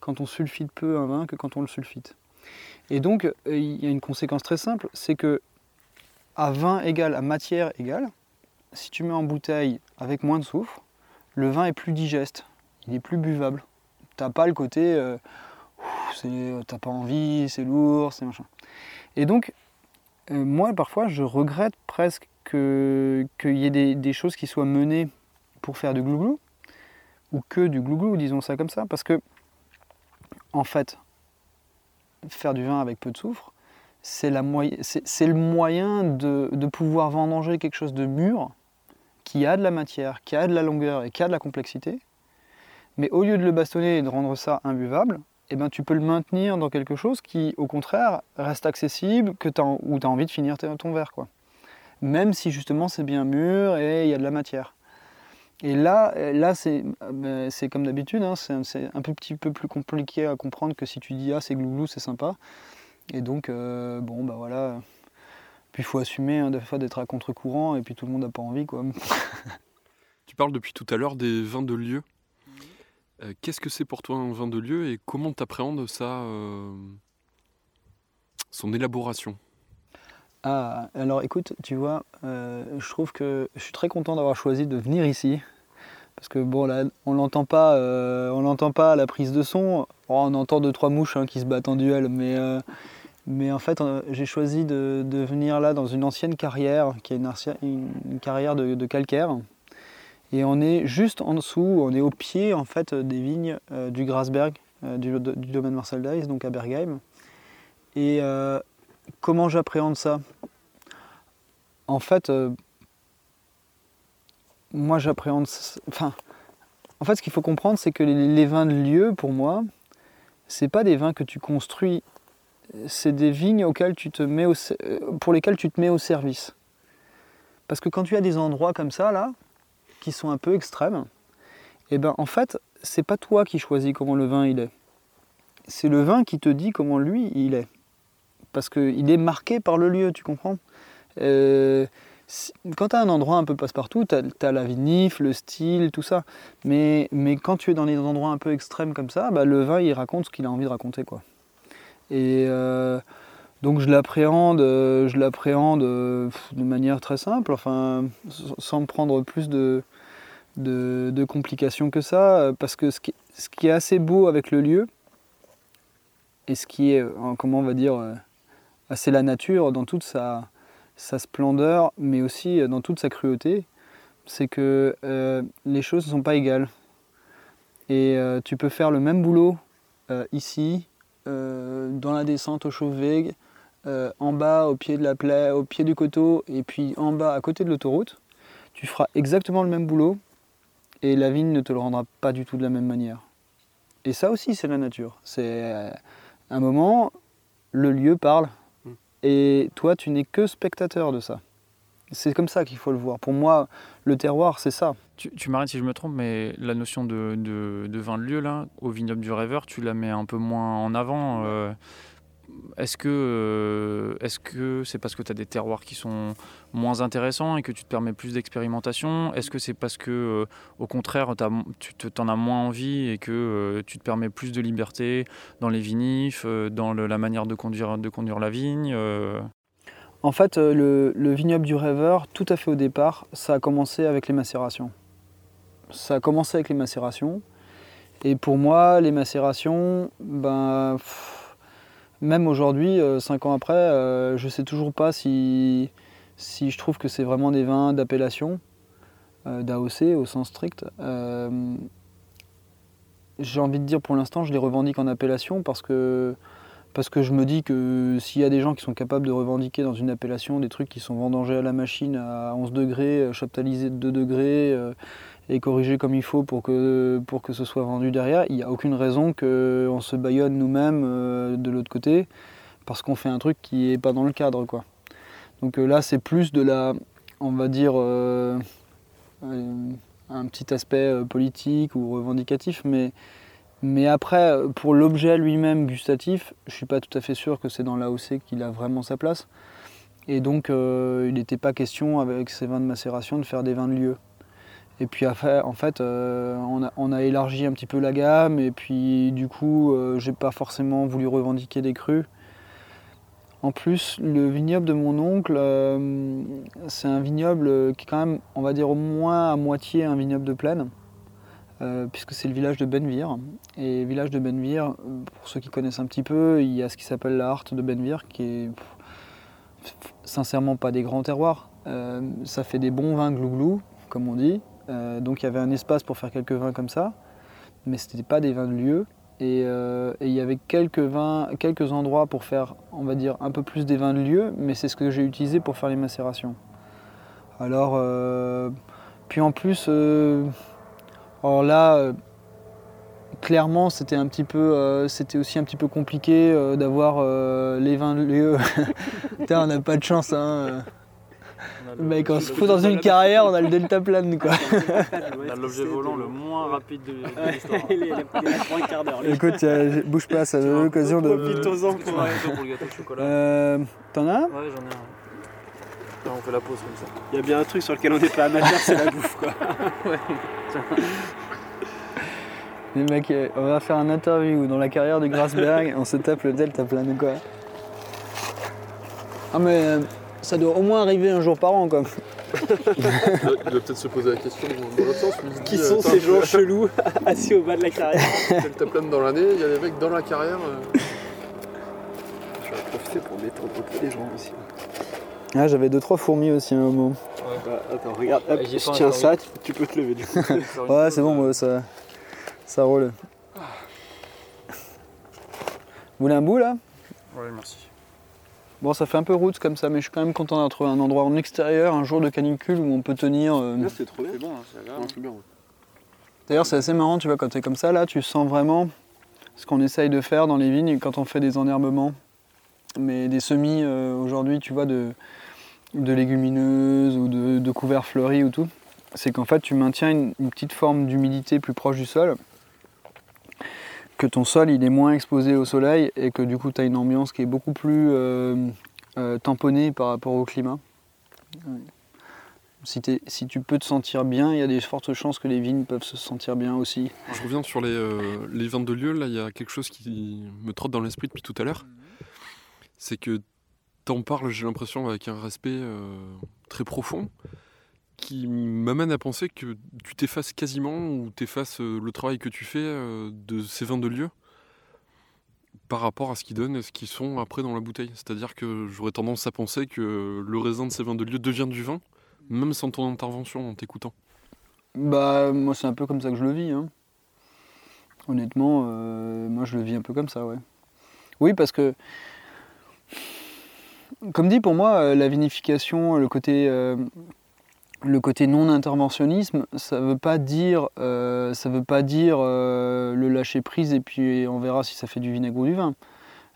quand on sulfite peu un vin que quand on le sulfite. Et donc, euh, il y a une conséquence très simple, c'est que à vin égal, à matière égale, si tu mets en bouteille avec moins de soufre, le vin est plus digeste, il est plus buvable. T'as pas le côté, euh, t'as pas envie, c'est lourd, c'est machin. Et donc, euh, moi, parfois, je regrette presque qu'il y ait des, des, choses qui soient menées pour faire du glouglou, ou que du glouglou, disons ça comme ça, parce que, en fait, faire du vin avec peu de soufre, c'est le moyen de, pouvoir vendanger quelque chose de mûr, qui a de la matière, qui a de la longueur et qui a de la complexité. Mais au lieu de le bastonner et de rendre ça imbuvable, eh ben, tu peux le maintenir dans quelque chose qui, au contraire, reste accessible, que où tu as envie de finir ton verre. Quoi. Même si justement c'est bien mûr et il y a de la matière. Et là, là c'est ben, comme d'habitude, hein, c'est un petit peu plus compliqué à comprendre que si tu dis ah c'est glouglou, c'est sympa. Et donc, euh, bon, bah voilà. Puis il faut assumer hein, fois d'être à contre-courant et puis tout le monde n'a pas envie. quoi. tu parles depuis tout à l'heure des vins de lieu. Euh, qu'est-ce que c'est pour toi un vin de lieu et comment tu appréhendes ça, euh, son élaboration? Ah, alors écoute, tu vois, je trouve que je suis très content d'avoir choisi de venir ici. Parce que bon, là, on l'entend pas, on l'entend pas à la prise de son. on entend deux trois mouches hein, qui se battent en duel, mais mais en fait, euh, j'ai choisi de, venir là dans une ancienne carrière, qui est une, carrière de, calcaire. Et on est juste en dessous, on est au pied en fait des vignes euh, du Grasberg, euh, du, domaine Marcel Dice, donc à Bergheim. Et comment j'appréhende ça? En fait, moi j'appréhende. Enfin, en fait, ce qu'il faut comprendre, c'est que les, vins de lieu, pour moi, c'est pas des vins que tu construis c'est des vignes auxquelles tu te mets euh, pour lesquelles tu te mets au service. Parce que quand tu as des endroits comme ça, là, qui sont un peu extrêmes, eh ben, en fait, c'est pas toi qui choisis comment le vin il est. C'est le vin qui te dit comment lui il est. Parce qu'il est marqué par le lieu, tu comprends? Euh, Quand tu as un endroit un peu passe-partout, tu as, la vinif, le style, tout ça. Mais, mais quand tu es dans des endroits un peu extrêmes comme ça, bah, le vin il raconte ce qu'il a envie de raconter. quoi. Et euh, donc je l'appréhende, euh, de manière très simple, enfin sans prendre plus de, de, complications que ça, parce que ce qui, ce qui, est assez beau avec le lieu, et ce qui est, comment on va dire, assez la nature dans toute sa, splendeur, mais aussi dans toute sa cruauté, c'est que les choses ne sont pas égales. Et tu peux faire le même boulot ici, euh, dans la descente au Chauvet, euh, en bas au pied de la plaie, au pied du coteau, et puis en bas à côté de l'autoroute, tu feras exactement le même boulot et la vigne ne te le rendra pas du tout de la même manière. Et ça aussi, c'est la nature. C'est euh, un moment, le lieu parle. Et toi, tu n'es que spectateur de ça. C'est comme ça qu'il faut le voir. Pour moi, le terroir, c'est ça. Tu, m'arrêtes si je me trompe, mais la notion de, de, vin de lieu, là, au vignoble du rêveur, tu la mets un peu moins en avant. Euh, est-ce que euh, est-ce que c'est parce que tu as des terroirs qui sont moins intéressants et que tu te permets plus d'expérimentation? Est-ce que c'est parce que euh, au contraire tu t'en as moins envie et que tu te permets plus de liberté dans les vinifs, dans la manière de conduire la vigne En fait, le, le vignoble du rêveur, tout à fait au départ, ça a commencé avec les macérations. Ça a commencé avec les macérations. Et pour moi, les macérations, ben, même aujourd'hui, euh, cinq ans après, euh, je ne sais toujours pas si, si je trouve que c'est vraiment des vins d'appellation, euh, d'AOC au sens strict. J'ai envie de dire pour l'instant, je les revendique en appellation parce que, parce que je me dis que s'il y a des gens qui sont capables de revendiquer dans une appellation des trucs qui sont vendangés à la machine à 11 degrés, chaptalisés de 2 degrés, et corrigé comme il faut pour que, pour que ce soit vendu derrière, il n'y a aucune raison qu'on se baillonne nous-mêmes euh, de l'autre côté parce qu'on fait un truc qui n'est pas dans le cadre. Quoi. Donc euh, là, c'est plus de la, on va dire, euh, un petit aspect politique ou revendicatif, mais, mais après, pour l'objet lui-même gustatif, je ne suis pas tout à fait sûr que c'est dans l'AOC qu'il a vraiment sa place. Et donc, il n'était pas question avec ces vins de macération de faire des vins de lieu. Et puis en fait, euh, on, a, élargi un petit peu la gamme et puis du coup, euh, j'ai pas forcément voulu revendiquer des crus. En plus, le vignoble de mon oncle, euh, c'est un vignoble qui est quand même, on va dire au moins à moitié un vignoble de plaine. puisque c'est le village de Benvir. Et village de Benvir, pour ceux qui connaissent un petit peu, il y a ce qui s'appelle la Harte de Benvir, qui est sincèrement pas des grands terroirs. ça fait des bons vins glouglou, comme on dit. Donc il y avait un espace pour faire quelques vins comme ça, mais ce n'était pas des vins de lieu. Euh, et, il y avait quelques, vins, quelques endroits pour faire, on va dire, un peu plus des vins de lieu, mais c'est ce que j'ai utilisé pour faire les macérations. Alors, euh, puis en plus, euh, alors là, clairement, c'était un petit peu, c'était aussi un petit peu compliqué d'avoir les vins de lieu. on n'a pas de chance, hein. Mec, on se fout dans une carrière, on a le delta plane quoi. On a l'objet volant le moins rapide de, l'histoire. Il est un quart d'heure. Écoute, bouge pas, ça donne l'occasion de. Profite-en pour le gâteau de chocolat. Euh, T'en as Ouais, j'en ai un. On fait la pause comme ça. Il y a bien un truc sur lequel on n'est pas amateur, c'est la bouffe quoi. ouais. Les mecs, on va faire un interview dans la carrière du Grasberg, on se tape le delta plane quoi. Ah mais euh, ça doit au moins arriver un jour par an, quoi. il doit peut-être se poser la question dans l'autre sens. Qui sont ces gens chelous assis au bas de la carrière Delta plane dans l'année, il y a des mecs dans la carrière. Euh. Je vais profiter pour mettre en côté des gens aussi. Ah, j'avais deux trois fourmis aussi à un moment. Ouais. Bah, attends, regarde, hop, je tiens ça, tu, peux te lever du coup. ouais, c'est bon, ça, ça roule. Vous voulez un bout là? Ouais, merci. Bon, ça fait un peu route comme ça, mais je suis quand même content d'avoir trouvé un endroit en extérieur, un jour de canicule où on peut tenir. Euh, c'est trop bien. bon, hein, c'est bien. D'ailleurs, c'est assez marrant, tu vois, quand tu es comme ça, là, tu sens vraiment ce qu'on essaye de faire dans les vignes quand on fait des enherbements. Mais des semis, euh, aujourd'hui, tu vois, de, de légumineuses ou de, couverts fleuris ou tout, c'est qu'en fait, tu maintiens une petite forme d'humidité plus proche du sol que ton sol il est moins exposé au soleil et que du coup tu as une ambiance qui est beaucoup plus euh, euh, tamponnée par rapport au climat. Si, si, tu peux te sentir bien, il y a des fortes chances que les vignes peuvent se sentir bien aussi. Je reviens sur les, euh, vins de lieu, là il y a quelque chose qui me trotte dans l'esprit depuis tout à l'heure. C'est que tu en parles, j'ai l'impression, avec un respect très profond qui m'amène à penser que tu t'effaces quasiment ou t'effaces euh, le travail que tu fais euh, de ces vins de lieu par rapport à ce qu'ils donnent et ce qu'ils sont après dans la bouteille. C'est-à-dire que j'aurais tendance à penser que le raisin de ces vins de lieu devient du vin, même sans ton intervention en t'écoutant. Bah moi c'est un peu comme ça que je le vis. Hein. Honnêtement, euh, moi je le vis un peu comme ça, ouais. Oui parce que comme dit pour moi, la vinification, le côté le côté non-interventionnisme, ça ne veut pas dire, euh, veut pas dire euh, le lâcher prise et puis on verra si ça fait du vinaigre ou du vin.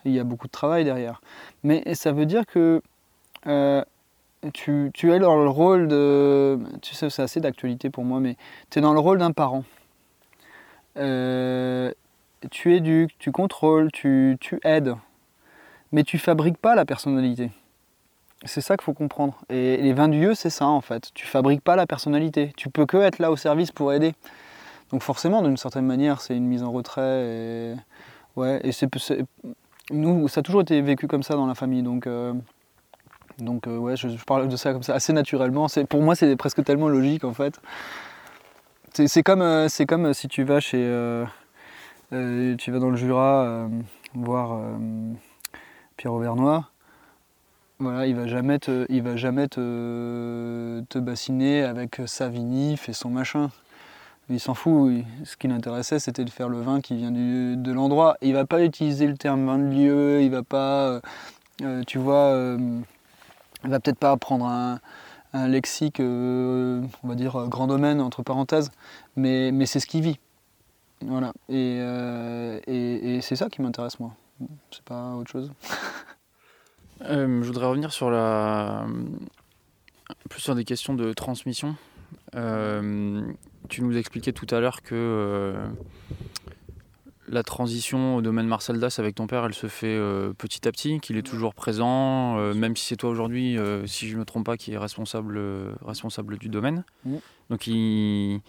Il y a beaucoup de travail derrière. Mais ça veut dire que euh, tu, es dans le rôle de... Tu sais, c'est assez d'actualité pour moi, mais tu es dans le rôle d'un parent. tu éduques, tu contrôles, tu, tu aides. Mais tu fabriques pas la personnalité. C'est ça qu'il faut comprendre. Et les vins lieu, c'est ça en fait. Tu fabriques pas la personnalité. Tu peux que être là au service pour aider. Donc forcément, d'une certaine manière, c'est une mise en retrait. Et, ouais, et c'est, nous, ça a toujours été vécu comme ça dans la famille. Donc, euh, donc euh, ouais, je, parle de ça comme ça assez naturellement. Pour moi, c'est presque tellement logique en fait. C'est, comme, euh, c'est comme si tu vas chez, tu vas dans le Jura voir Pierre Auvernois voilà, il va jamais te, il va jamais te, te bassiner avec sa vinif et son machin. Il s'en fout. Ce qui l'intéressait, c'était de faire le vin qui vient de l'endroit. Il va pas utiliser le terme vin de lieu. Il va pas, euh, euh, tu vois, euh, va peut-être pas prendre un, lexique, on va dire grand domaine entre parenthèses, mais, mais c'est ce qu'il vit. Voilà. Et, et, et c'est ça qui m'intéresse moi. C'est pas autre chose. Euh, je voudrais revenir sur la plus sur des questions de transmission. Euh, tu nous expliquais tout à l'heure que euh, la transition au domaine Marcel Das avec ton père, elle se fait petit à petit, qu'il est toujours présent, même si c'est toi aujourd'hui, si je ne me trompe pas, qui est responsable, responsable du domaine. Donc il,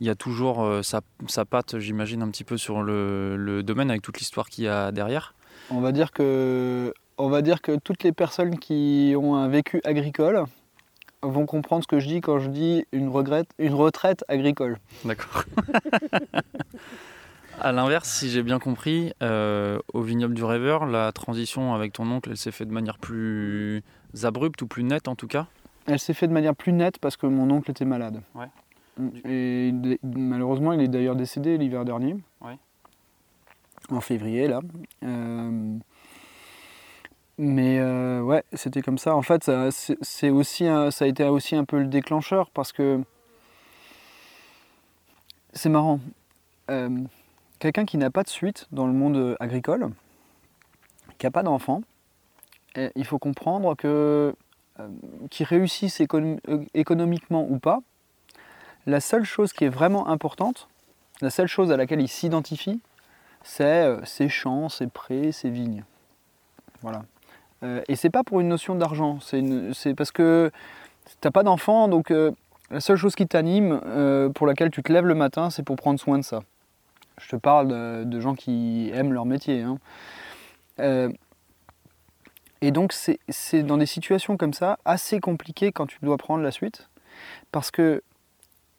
y a toujours sa, sa patte, j'imagine, un petit peu sur le, le domaine avec toute l'histoire qu'il y a derrière. On va dire que on va dire que toutes les personnes qui ont un vécu agricole vont comprendre ce que je dis quand je dis une, regrette, une retraite agricole. D'accord. à l'inverse, si j'ai bien compris, euh, au vignoble du rêveur, la transition avec ton oncle, elle s'est faite de manière plus abrupte ou plus nette en tout cas? Elle s'est faite de manière plus nette parce que mon oncle était malade. Ouais. Et malheureusement, il est d'ailleurs décédé l'hiver dernier. Ouais. En février, là. Euh, mais euh, ouais, c'était comme ça. En fait, ça, c'est aussi ça a été aussi un peu le déclencheur parce que c'est marrant. Euh, quelqu'un qui n'a pas de suite dans le monde agricole, qui n'a pas d'enfant, il faut comprendre que euh, qu'il réussisse économiquement ou pas, la seule chose qui est vraiment importante, la seule chose à laquelle il s'identifie, c'est ses champs, ses prés, ses vignes. Voilà. Euh, et c'est pas pour une notion d'argent, c'est parce que t'as pas d'enfant, donc euh, la seule chose qui t'anime, euh, pour laquelle tu te lèves le matin, c'est pour prendre soin de ça. Je te parle de, gens qui aiment leur métier. Hein. et donc c'est dans des situations comme ça assez compliqué quand tu dois prendre la suite, parce que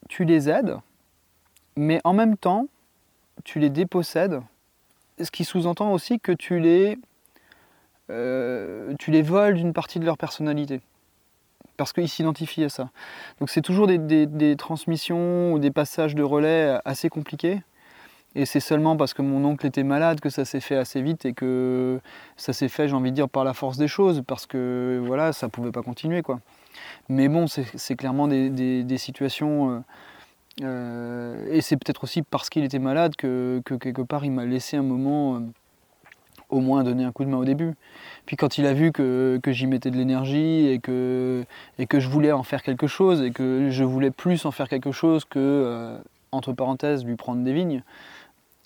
tu les aides, mais en même temps, tu les dépossèdes, ce qui sous-entend aussi que tu les euh, tu les voles d'une partie de leur personnalité. Parce qu'ils s'identifient à ça. Donc c'est toujours des, transmissions ou des passages de relais assez compliqués. Et c'est seulement parce que mon oncle était malade que ça s'est fait assez vite et que ça s'est fait, j'ai envie de dire, par la force des choses, parce que voilà, ça pouvait pas continuer quoi. Mais bon, c'est clairement des, situations. Euh, euh, et c'est peut-être aussi parce qu'il était malade que, quelque part il m'a laissé un moment au moins donner un coup de main au début. Puis quand il a vu que, j'y mettais de l'énergie et que, et que je voulais en faire quelque chose et que je voulais plus en faire quelque chose que, euh, entre parenthèses, lui prendre des vignes,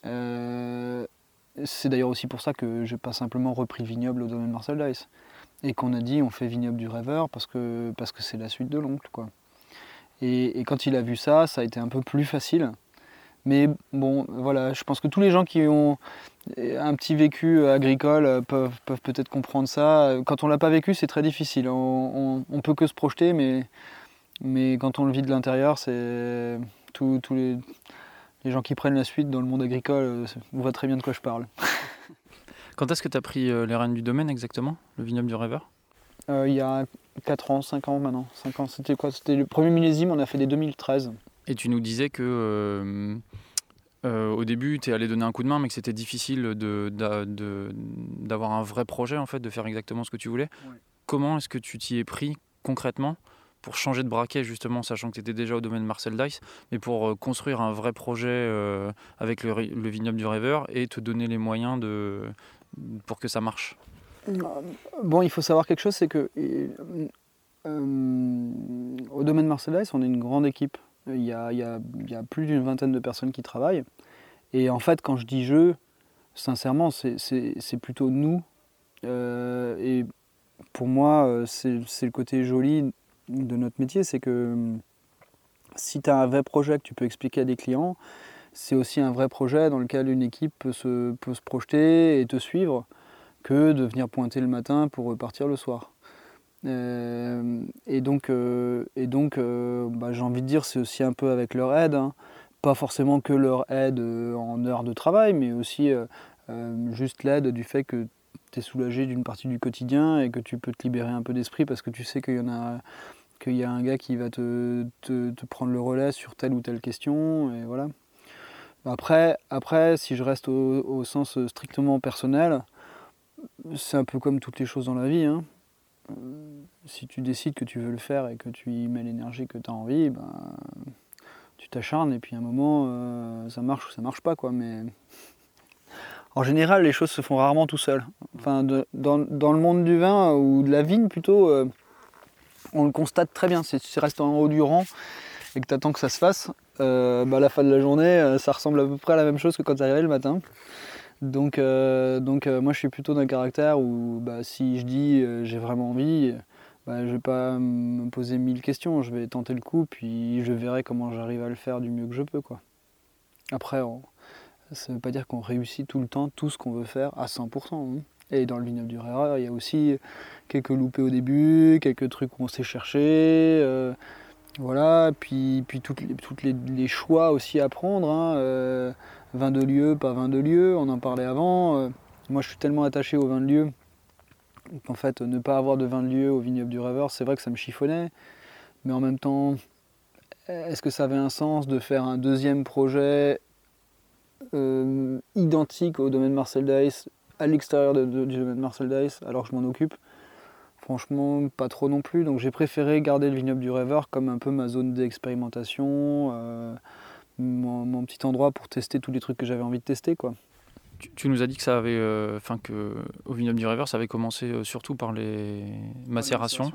euh, c'est d'ailleurs aussi pour ça que j'ai pas simplement repris le vignoble au domaine Marcel Dice. Et qu'on a dit on fait vignoble du rêveur parce que parce que c'est la suite de l'oncle. quoi. Et, et, quand il a vu ça, ça a été un peu plus facile. Mais bon, voilà, je pense que tous les gens qui ont un petit vécu agricole peuvent, peuvent peut-être comprendre ça. Quand on l'a pas vécu, c'est très difficile. On, on, peut que se projeter, mais, mais quand on le vit de l'intérieur, c'est tous les, les, gens qui prennent la suite dans le monde agricole, on voit très bien de quoi je parle. Quand est-ce que tu as pris euh, les rênes du domaine exactement, le vignoble du rêveur? Euh, Il y a 4 ans, 5 ans maintenant. 5 ans, c'était quoi? C'était le premier millésime, on a fait des 2013. Et tu nous disais que euh, euh, au début, tu es allé donner un coup de main, mais que c'était difficile d'avoir de, d'avoir un vrai projet, en fait, de faire exactement ce que tu voulais. Comment est-ce que tu t'y es pris concrètement pour changer de braquet, justement, sachant que tu étais déjà au domaine Marcel Dice, mais pour euh, construire un vrai projet avec le, le, vignoble du rêveur et te donner les moyens de, pour que ça marche? Bon, il faut savoir quelque chose, c'est que au domaine Marcel Dice, on est une grande équipe il y a, plus d'une vingtaine de personnes qui travaillent. Et en fait, quand je dis je, sincèrement, c'est plutôt nous. Euh, et pour moi, euh, c'est le côté joli de notre métier, c'est que hum, si tu as un vrai projet que tu peux expliquer à des clients, c'est aussi un vrai projet dans lequel une équipe peut se, peut se projeter et te suivre que de venir pointer le matin pour repartir le soir. Euh, et donc, euh, et donc euh, bah, j'ai envie de dire, c'est aussi un peu avec leur aide. Hein. Pas forcément que leur aide en heure de travail, mais aussi juste l'aide du fait que tu es soulagé d'une partie du quotidien et que tu peux te libérer un peu d'esprit parce que tu sais qu'il y en a qu'il y a un gars qui va te, prendre le relais sur telle ou telle question et voilà. Après, après si je reste au, au sens strictement personnel, c'est un peu comme toutes les choses dans la vie. Hein si tu décides que tu veux le faire et que tu y mets l'énergie que tu as envie, ben, tu t'acharnes et puis à un moment, euh, ça marche ou ça marche pas. Quoi, mais en général, les choses se font rarement tout seul. Dans, le monde du vin ou de la vigne plutôt, euh, on le constate très bien. Si tu restes en haut du rang et que tu attends que ça se fasse, euh, bah, à la fin de la journée, ça ressemble à peu près à la même chose que quand tu arrivé le matin. Donc, euh, donc euh, moi je suis plutôt d'un caractère où bah, si je dis euh, j'ai vraiment envie, bah, je vais pas me poser mille questions, je vais tenter le coup, puis je verrai comment j'arrive à le faire du mieux que je peux. Quoi. Après, ça ne veut pas dire qu'on réussit tout le temps tout ce qu'on veut faire à 100%. Hein. Et dans le vignoble du Rera, il y a aussi quelques loupés au début, quelques trucs qu'on s'est cherché. voilà, puis, puis toutes, les, toutes les, choix aussi à prendre. Hein, vin de lieu, pas vin de lieu, on en parlait avant. moi, je suis tellement attaché au vin de lieu qu'en fait, ne pas avoir de vin de lieu au vignoble du Rêveur, c'est vrai que ça me chiffonnait. Mais en même temps, est-ce que ça avait un sens de faire un deuxième projet euh, identique au domaine Marcel Dice à l'extérieur du domaine Marcel Dice alors que je m'en occupe? Franchement, pas trop non plus. Donc j'ai préféré garder le vignoble du rêveur comme un peu ma zone d'expérimentation, euh, mon, petit endroit pour tester tous les trucs que j'avais envie de tester. quoi. Tu, nous as dit que ça avait, euh, enfin que au vignoble du rêveur, ça avait commencé surtout par les macérations.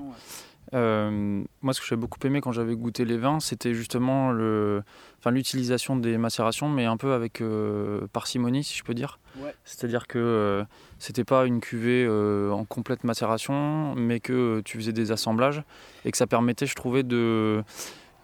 Euh, moi, ce que j'ai beaucoup aimé quand j'avais goûté les vins, c'était justement le, enfin, l'utilisation des macérations, mais un peu avec euh, parcimonie, si je peux dire. C'est-à-dire que euh, c'était pas une cuvée en complète macération, mais que tu faisais des assemblages et que ça permettait, je trouvais, de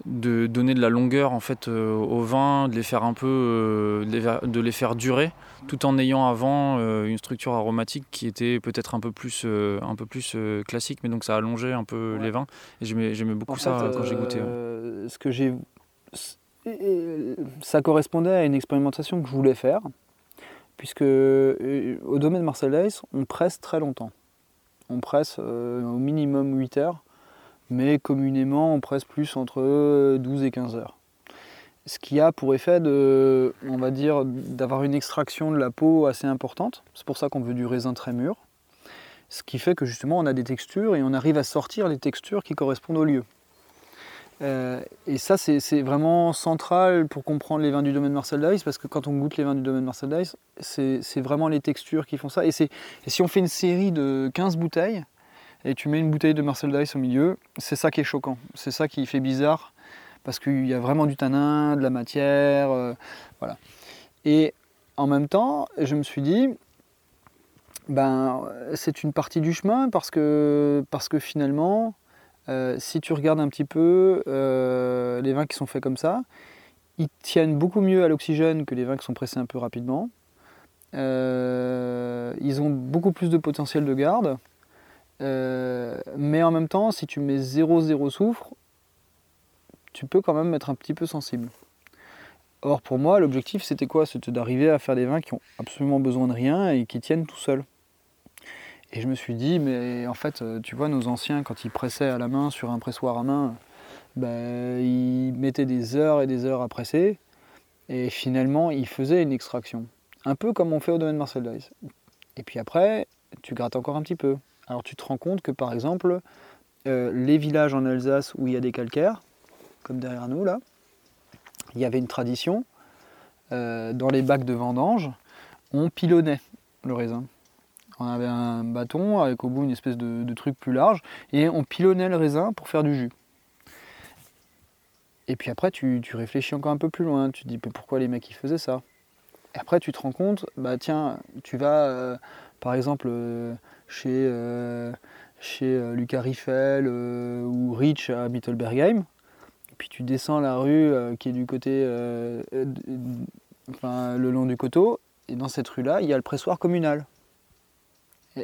de donner de la longueur en fait euh, aux vins, de les faire un peu, euh, de les faire durer, tout en ayant avant euh, une structure aromatique qui était peut-être un peu plus, un peu plus classique, mais donc ça allongeait un peu les vins. Et j'aimais beaucoup ça quand j'ai goûté. Ce que j'ai, ça correspondait à une expérimentation que je voulais faire, puisque au domaine Marcel on presse très longtemps. On presse au minimum 8 heures mais communément on presse plus entre 12 et 15 heures. Ce qui a pour effet de, on va dire, d'avoir une extraction de la peau assez importante. C'est pour ça qu'on veut du raisin très mûr. Ce qui fait que justement on a des textures et on arrive à sortir les textures qui correspondent au lieu. Euh, et ça, c'est vraiment central pour comprendre les vins du domaine Marcel Dice, parce que quand on goûte les vins du domaine Marcel Dice, c'est vraiment les textures qui font ça. Et si on fait une série de 15 bouteilles, et tu mets une bouteille de Marcel Dice au milieu, c'est ça qui est choquant, c'est ça qui fait bizarre, parce qu'il y a vraiment du tanin, de la matière, euh, voilà. Et en même temps, je me suis dit, ben, c'est une partie du chemin, parce que, parce que finalement, euh, si tu regardes un petit peu euh, les vins qui sont faits comme ça, ils tiennent beaucoup mieux à l'oxygène que les vins qui sont pressés un peu rapidement. ils ont beaucoup plus de potentiel de garde. Euh, mais en même temps, si tu mets 0,0 soufre, tu peux quand même être un petit peu sensible. Or, pour moi, l'objectif, c'était quoi? C'était d'arriver à faire des vins qui ont absolument besoin de rien et qui tiennent tout seuls. Et je me suis dit, mais en fait, euh, tu vois, nos anciens, quand ils pressaient à la main sur un pressoir à main, ben, ils mettaient des heures et des heures à presser. Et finalement, ils faisaient une extraction. Un peu comme on fait au domaine Marcel Dice. Et puis après, tu grattes encore un petit peu. Alors tu te rends compte que par exemple, euh, les villages en Alsace où il y a des calcaires, comme derrière nous là, il y avait une tradition, euh, dans les bacs de vendange, on pilonnait le raisin. On avait un bâton avec au bout une espèce de, truc plus large et on pilonnait le raisin pour faire du jus. Et puis après, tu, réfléchis encore un peu plus loin. Tu te dis, mais pourquoi les mecs ils faisaient ça? Et après, tu te rends compte, bah tiens, tu vas, euh, par exemple, chez euh, Lucas Riffel euh, ou Rich à Mittelbergheim. Puis tu descends la rue qui est du côté, enfin, le long du coteau, et dans cette rue-là, il y a le pressoir communal.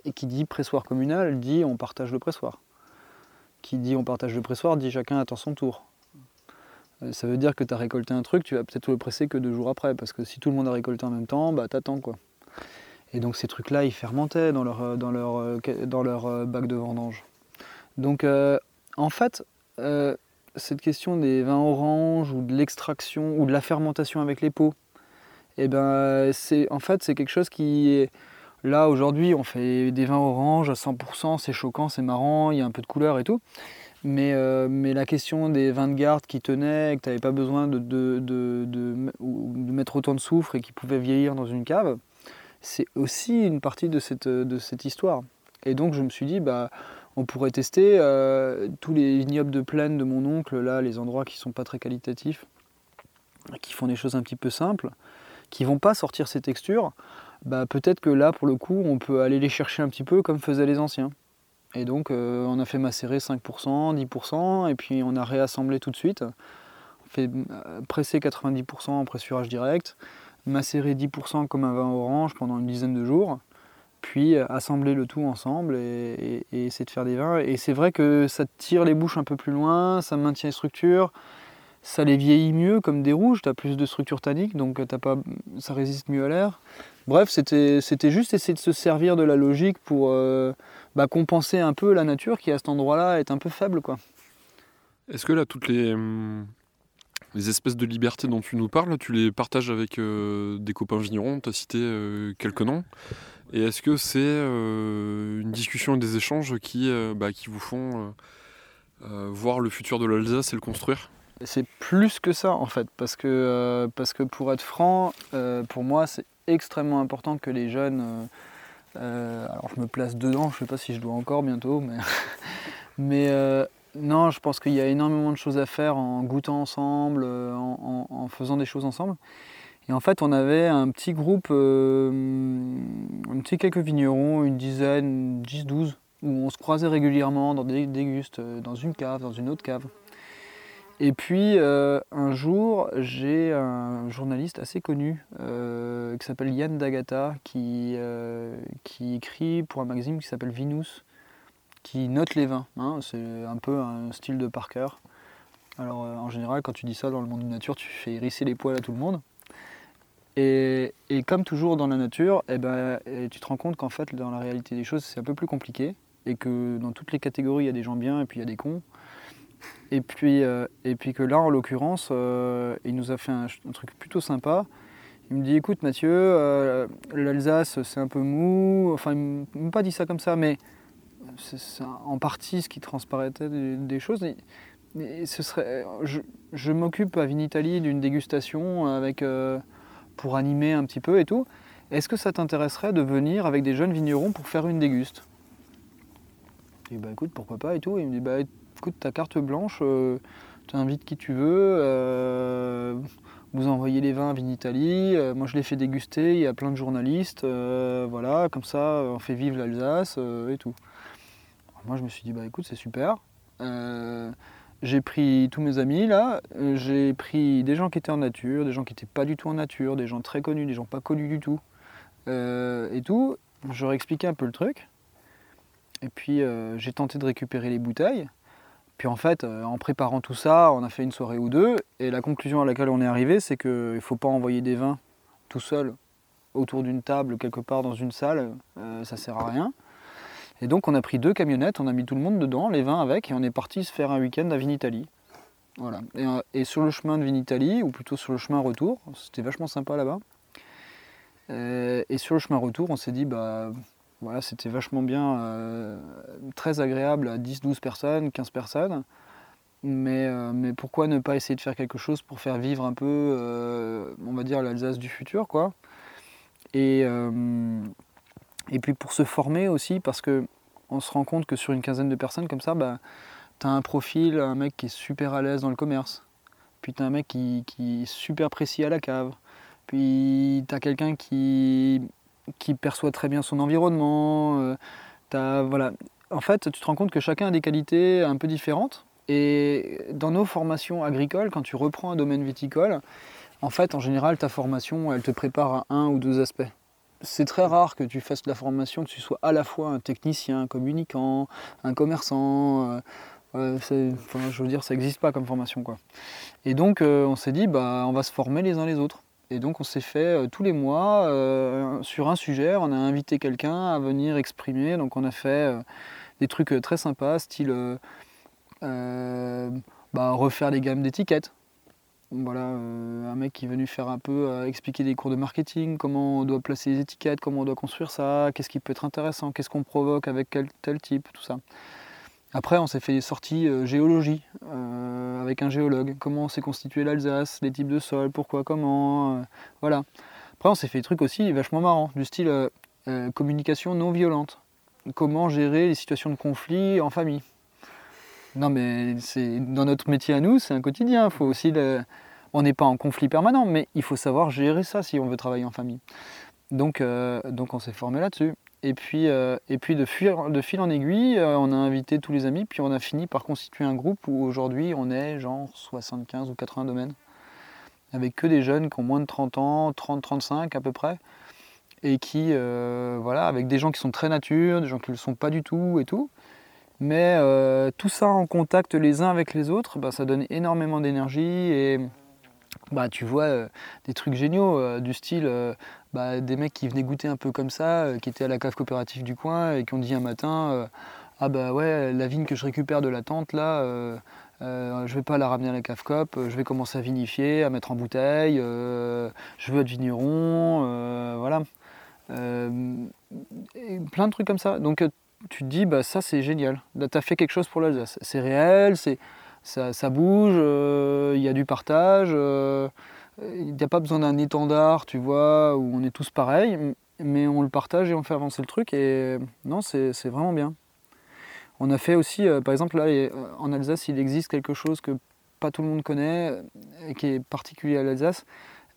Et qui dit pressoir communal dit on partage le pressoir. Qui dit on partage le pressoir dit chacun attend son tour. Ça veut dire que tu as récolté un truc, tu vas peut-être le presser que deux jours après, parce que si tout le monde a récolté en même temps, bah t'attends quoi. Et donc ces trucs-là, ils fermentaient dans leur, euh, dans leur, euh, dans leur euh, bac de vendange. Donc en fait, cette question des vins oranges ou de l'extraction ou de la fermentation avec les pots, eh ben, c'est, en fait, c'est quelque chose qui est... Là, aujourd'hui, on fait des vins oranges à 100%, c'est choquant, c'est marrant, il y a un peu de couleur et tout. Mais, mais la question des vins de garde qui tenaient, que tu n'avais pas besoin de, de, de, de, mettre autant de soufre et qui pouvaient vieillir dans une cave, c'est aussi une partie de cette, de cette histoire. Et donc je me suis dit, bah, on pourrait tester euh, tous les vignobles de plaine de mon oncle, là, les endroits qui sont pas très qualitatifs, qui font des choses un petit peu simples, qui vont pas sortir ces textures. Bah, peut-être que là, pour le coup, on peut aller les chercher un petit peu comme faisaient les anciens. Et donc, euh, on a fait macérer 5%, 10%, et puis on a réassemblé tout de suite. On fait euh, presser 90% en pressurage direct, macérer 10% comme un vin orange pendant une dizaine de jours, puis assembler le tout ensemble et, essayer de faire des vins. Et c'est vrai que ça tire les bouches un peu plus loin, ça maintient les structures, ça les vieillit mieux comme des rouges, tu as plus de structure tannique, donc as pas, ça résiste mieux à l'air. Bref, c'était juste essayer de se servir de la logique pour euh, bah, compenser un peu la nature qui à cet endroit-là est un peu faible. quoi. Est-ce que là, toutes les, hum, les espèces de liberté dont tu nous parles, tu les partages avec euh, des copains vignerons Tu as cité euh, quelques noms. Et est-ce que c'est une discussion et des échanges qui, bah, qui vous font voir le futur de l'Alsace et le construire? C'est plus que ça en fait, parce que, euh, parce que pour être franc, euh, pour moi c'est extrêmement important que les jeunes, euh, alors je me place dedans, je ne sais pas si je dois encore bientôt, mais, mais non, je pense qu'il y a énormément de choses à faire en goûtant ensemble, en, faisant des choses ensemble. Et en fait, on avait un petit groupe, un petit quelques vignerons, une dizaine, 10-12, où on se croisait régulièrement dans des dégustes, dans une cave, dans une autre cave. Et puis euh, un jour, j'ai un journaliste assez connu euh, qui s'appelle Yann Dagata, qui, euh, qui écrit pour un magazine qui s'appelle Vinous, qui note les vins. Hein. c'est un peu un style de Parker. Alors en général, quand tu dis ça dans le monde de nature, tu fais hérisser les poils à tout le monde. Et, comme toujours dans la nature, eh ben, tu te rends compte qu'en fait, dans la réalité des choses, c'est un peu plus compliqué. Et que dans toutes les catégories, il y a des gens bien et puis il y a des cons. Et puis, euh, et puis que là, en l'occurrence, euh, il nous a fait un, truc plutôt sympa. Il me dit écoute Mathieu, euh, l'Alsace c'est un peu mou. Enfin, il ne m'a pas dit ça comme ça, mais c'est en partie ce qui transparaissait des, choses. ce serait, je, m'occupe à Vinitalie d'une dégustation avec, pour animer un petit peu et tout. Est-ce que ça t'intéresserait de venir avec des jeunes vignerons pour faire une déguste? Je dis bah écoute, pourquoi pas et tout. il me dit bah écoute, ta carte blanche, euh, tu invites qui tu veux, euh, vous envoyez les vins à Vinitalie, euh, moi je les fais déguster, il y a plein de journalistes, voilà, comme ça on fait vivre l'Alsace et tout. Moi je me suis dit, bah écoute, c'est super. j'ai pris tous mes amis là, j'ai pris des gens qui étaient en nature, des gens qui n'étaient pas du tout en nature, des gens très connus, des gens pas connus du tout, et tout. Je leur expliqué un peu le truc. Et puis j'ai tenté de récupérer les bouteilles. Puis en fait, euh, en préparant tout ça, on a fait une soirée ou deux, et la conclusion à laquelle on est arrivé, c'est qu'il ne faut pas envoyer des vins tout seul autour d'une table, quelque part dans une salle, euh, ça sert à rien. Et donc on a pris deux camionnettes, on a mis tout le monde dedans, les vins avec, et on est parti se faire un week-end à Vinitalie. Voilà. Et, euh, et, sur le chemin de Vinitalie, ou plutôt sur le chemin retour, c'était vachement sympa là-bas. et sur le chemin retour, on s'est dit, bah voilà, c'était vachement bien, euh, très agréable à 10-12 personnes, 15 personnes. Mais, euh, mais, pourquoi ne pas essayer de faire quelque chose pour faire vivre un peu, euh, on va dire, l'Alsace du futur, quoi. Et, et puis pour se former aussi, parce que on se rend compte que sur une quinzaine de personnes comme ça, bah, tu as un profil, un mec qui est super à l'aise dans le commerce. Puis tu as un mec qui, qui, est super précis à la cave. Puis tu as quelqu'un qui qui perçoit très bien son environnement. Euh, voilà. En fait, tu te rends compte que chacun a des qualités un peu différentes. Et dans nos formations agricoles, quand tu reprends un domaine viticole, en fait, en général, ta formation, elle te prépare à un ou deux aspects. C'est très rare que tu fasses la formation, que tu sois à la fois un technicien, un communicant, un commerçant. Euh, je veux dire, ça n'existe pas comme formation. Quoi. Et donc, euh, on s'est dit, bah, on va se former les uns les autres. Et donc on s'est fait euh, tous les mois sur un sujet, on a invité quelqu'un à venir exprimer. Donc on a fait des trucs très sympas, style bah, refaire des gammes d'étiquettes. Voilà, un mec qui est venu faire un peu expliquer des cours de marketing, comment on doit placer les étiquettes, comment on doit construire ça, qu'est-ce qui peut être intéressant, qu'est-ce qu'on provoque avec tel type, tout ça. Après, on s'est fait des sorties euh, géologie euh, avec un géologue. Comment s'est constitué l'Alsace, les types de sol, pourquoi, comment. Euh, voilà. Après, on s'est fait des trucs aussi vachement marrants, du style communication non violente. Comment gérer les situations de conflit en famille. Non, mais c'est dans notre métier à nous, c'est un quotidien. Faut aussi On n'est pas en conflit permanent, mais il faut savoir gérer ça si on veut travailler en famille. Donc, donc on s'est formé là-dessus. Et puis, euh, et puis de, fil en aiguille, euh, on a invité tous les amis, puis on a fini par constituer un groupe où aujourd'hui on est genre 75 ou 80 domaines, avec que des jeunes qui ont moins de 30 ans, 30-35 à peu près. et qui, euh, voilà, avec des gens qui sont très nature, des gens qui ne le sont pas du tout et tout. Mais euh, tout ça en contact les uns avec les autres, bah, ça donne énormément d'énergie et bah, tu vois euh, des trucs géniaux du style bah, des mecs qui venaient goûter un peu comme ça, qui étaient à la cave coopérative du coin et qui ont dit un matin Ah bah ouais, la vigne que je récupère de la tente là, je vais pas la ramener à la cave cop, je vais commencer à vinifier, à mettre en bouteille, je veux être vigneron, voilà. Euh, plein de trucs comme ça. Donc euh, tu te dis, bah, ça c'est génial. Tu as fait quelque chose pour l'Alsace. C'est réel, c'est, ça, bouge, euh, il y a du partage. Il n'y a pas besoin d'un étendard, tu vois, où on est tous pareils, mais on le partage et on fait avancer le truc. Et non, c'est vraiment bien. On a fait aussi, par exemple, là, en Alsace, il existe quelque chose que pas tout le monde connaît, et qui est particulier à l'Alsace.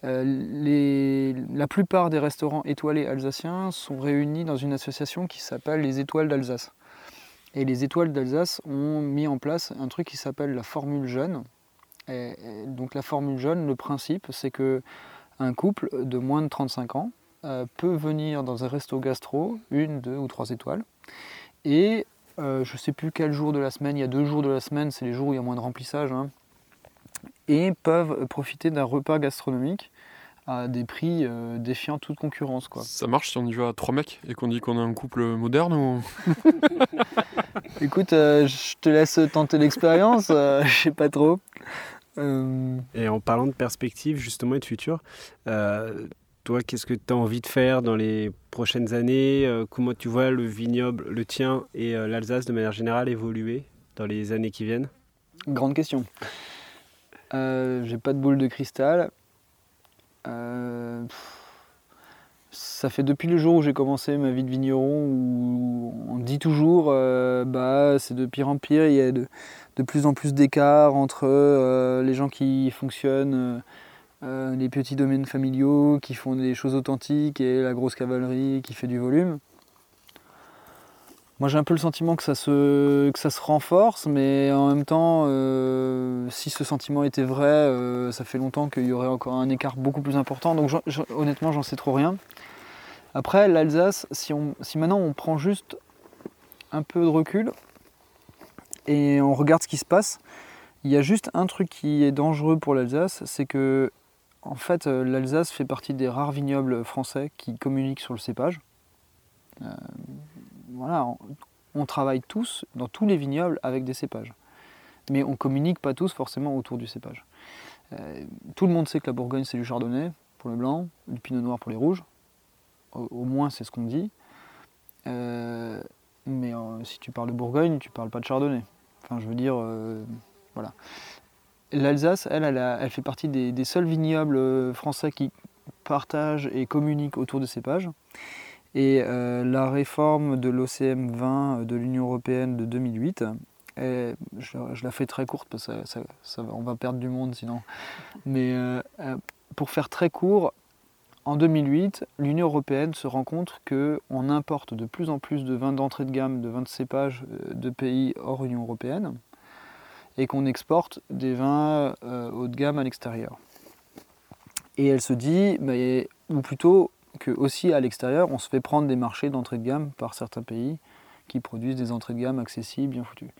Euh, la plupart des restaurants étoilés alsaciens sont réunis dans une association qui s'appelle les Étoiles d'Alsace. Et les Étoiles d'Alsace ont mis en place un truc qui s'appelle la formule jeune. Donc la formule jeune, le principe, c'est que un couple de moins de 35 ans euh, peut venir dans un resto gastro, une, deux ou trois étoiles, et euh, je ne sais plus quel jour de la semaine, il y a deux jours de la semaine, c'est les jours où il y a moins de remplissage, hein, et peuvent profiter d'un repas gastronomique à des prix euh, défiant toute concurrence. Quoi. Ça marche si on y va à trois mecs et qu'on dit qu'on est un couple moderne ou... Écoute, euh, je te laisse tenter l'expérience, euh, je sais pas trop. Et en parlant de perspective justement et de futur, toi, qu'est-ce que tu as envie de faire dans les prochaines années Comment tu vois le vignoble, le tien et l'Alsace de manière générale évoluer dans les années qui viennent? Grande question. Euh, j'ai pas de boule de cristal. Euh, ça fait depuis le jour où j'ai commencé ma vie de vigneron où on dit toujours euh, bah c'est de pire en pire, il y a de, plus en plus d'écart entre les gens qui fonctionnent, les petits domaines familiaux, qui font des choses authentiques et la grosse cavalerie qui fait du volume. Moi j'ai un peu le sentiment que ça se, ça se renforce, mais en même temps, euh, si ce sentiment était vrai, euh, ça fait longtemps qu'il y aurait encore un écart beaucoup plus important. Donc honnêtement, j'en sais trop rien. Après, l'Alsace, si, si maintenant on prend juste un peu de recul et on regarde ce qui se passe, il y a juste un truc qui est dangereux pour l'Alsace, c'est que en fait, euh, l'Alsace fait partie des rares vignobles français qui communiquent sur le cépage voilà, on, travaille tous dans tous les vignobles avec des cépages. Mais on ne communique pas tous forcément autour du cépage. Euh, tout le monde sait que la Bourgogne c'est du chardonnay pour les blancs, du pinot noir pour les rouges. Au, moins c'est ce qu'on dit. Euh, mais euh, si tu parles de Bourgogne, tu parles pas de chardonnay. Enfin je veux dire, voilà. L'Alsace, elle, elle, fait partie des, des, seuls vignobles français qui partagent et communiquent autour de cépages. Et euh, la réforme de l'OCM 20 de l'Union européenne de 2008, je, la fais très courte parce que on va perdre du monde sinon. Mais euh, euh, pour faire très court, en 2008, l'Union européenne se rend compte qu'on importe de plus en plus de vins d'entrée de gamme, de vins de cépage de pays hors Union européenne, et qu'on exporte des vins haut de gamme à l'extérieur. Et elle se dit, ou plutôt que aussi à l'extérieur, on se fait prendre des marchés d'entrée de gamme par certains pays qui produisent des entrées de gamme accessibles, bien foutues.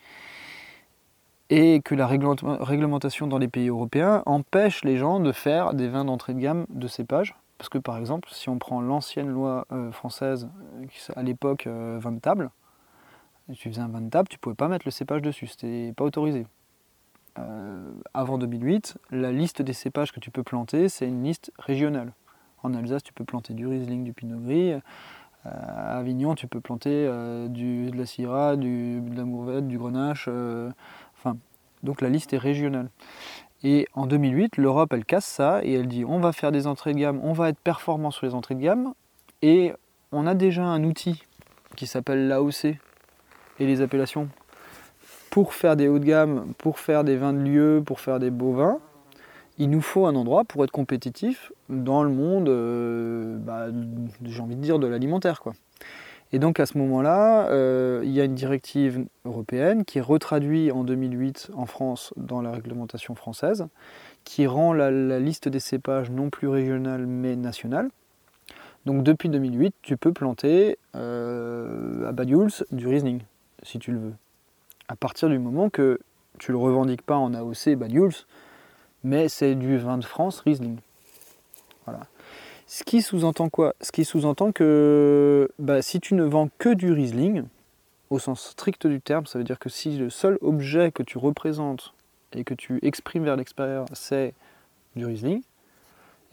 Et que la réglementation dans les pays européens empêche les gens de faire des vins d'entrée de gamme de cépage. Parce que par exemple, si on prend l'ancienne loi euh, française, à l'époque euh, vin de table, tu faisais un vin de table, tu pouvais pas mettre le cépage dessus, c'était pas autorisé. Euh, avant 2008, la liste des cépages que tu peux planter, c'est une liste régionale. En Alsace, tu peux planter du Riesling, du Pinot Gris. Euh, à Avignon, tu peux planter euh, de la Syrah, de la Mourvèdre, du Grenache. Euh, enfin, donc la liste est régionale. Et en 2008, l'Europe, elle casse ça et elle dit on va faire des entrées de gamme, on va être performant sur les entrées de gamme. Et on a déjà un outil qui s'appelle l'AOC et les appellations pour faire des hauts de gamme, pour faire des vins de lieu, pour faire des beaux vins il nous faut un endroit pour être compétitif dans le monde, euh, bah, j'ai envie de dire, de l'alimentaire. Quoi. Et donc à ce moment-là, euh, il y a une directive européenne qui est retraduite en 2008 en France dans la réglementation française, qui rend la, liste des cépages non plus régionale mais nationale. Donc depuis 2008, tu peux planter euh, à Bad Yules du Riesling, si tu le veux. À partir du moment que tu le revendiques pas en AOC Bad Yules, mais c'est du vin de France Riesling. Voilà. Ce qui sous-entend quoi? Ce qui sous-entend que bah, si tu ne vends que du Riesling, au sens strict du terme, ça veut dire que si le seul objet que tu représentes et que tu exprimes vers l'extérieur, c'est du Riesling,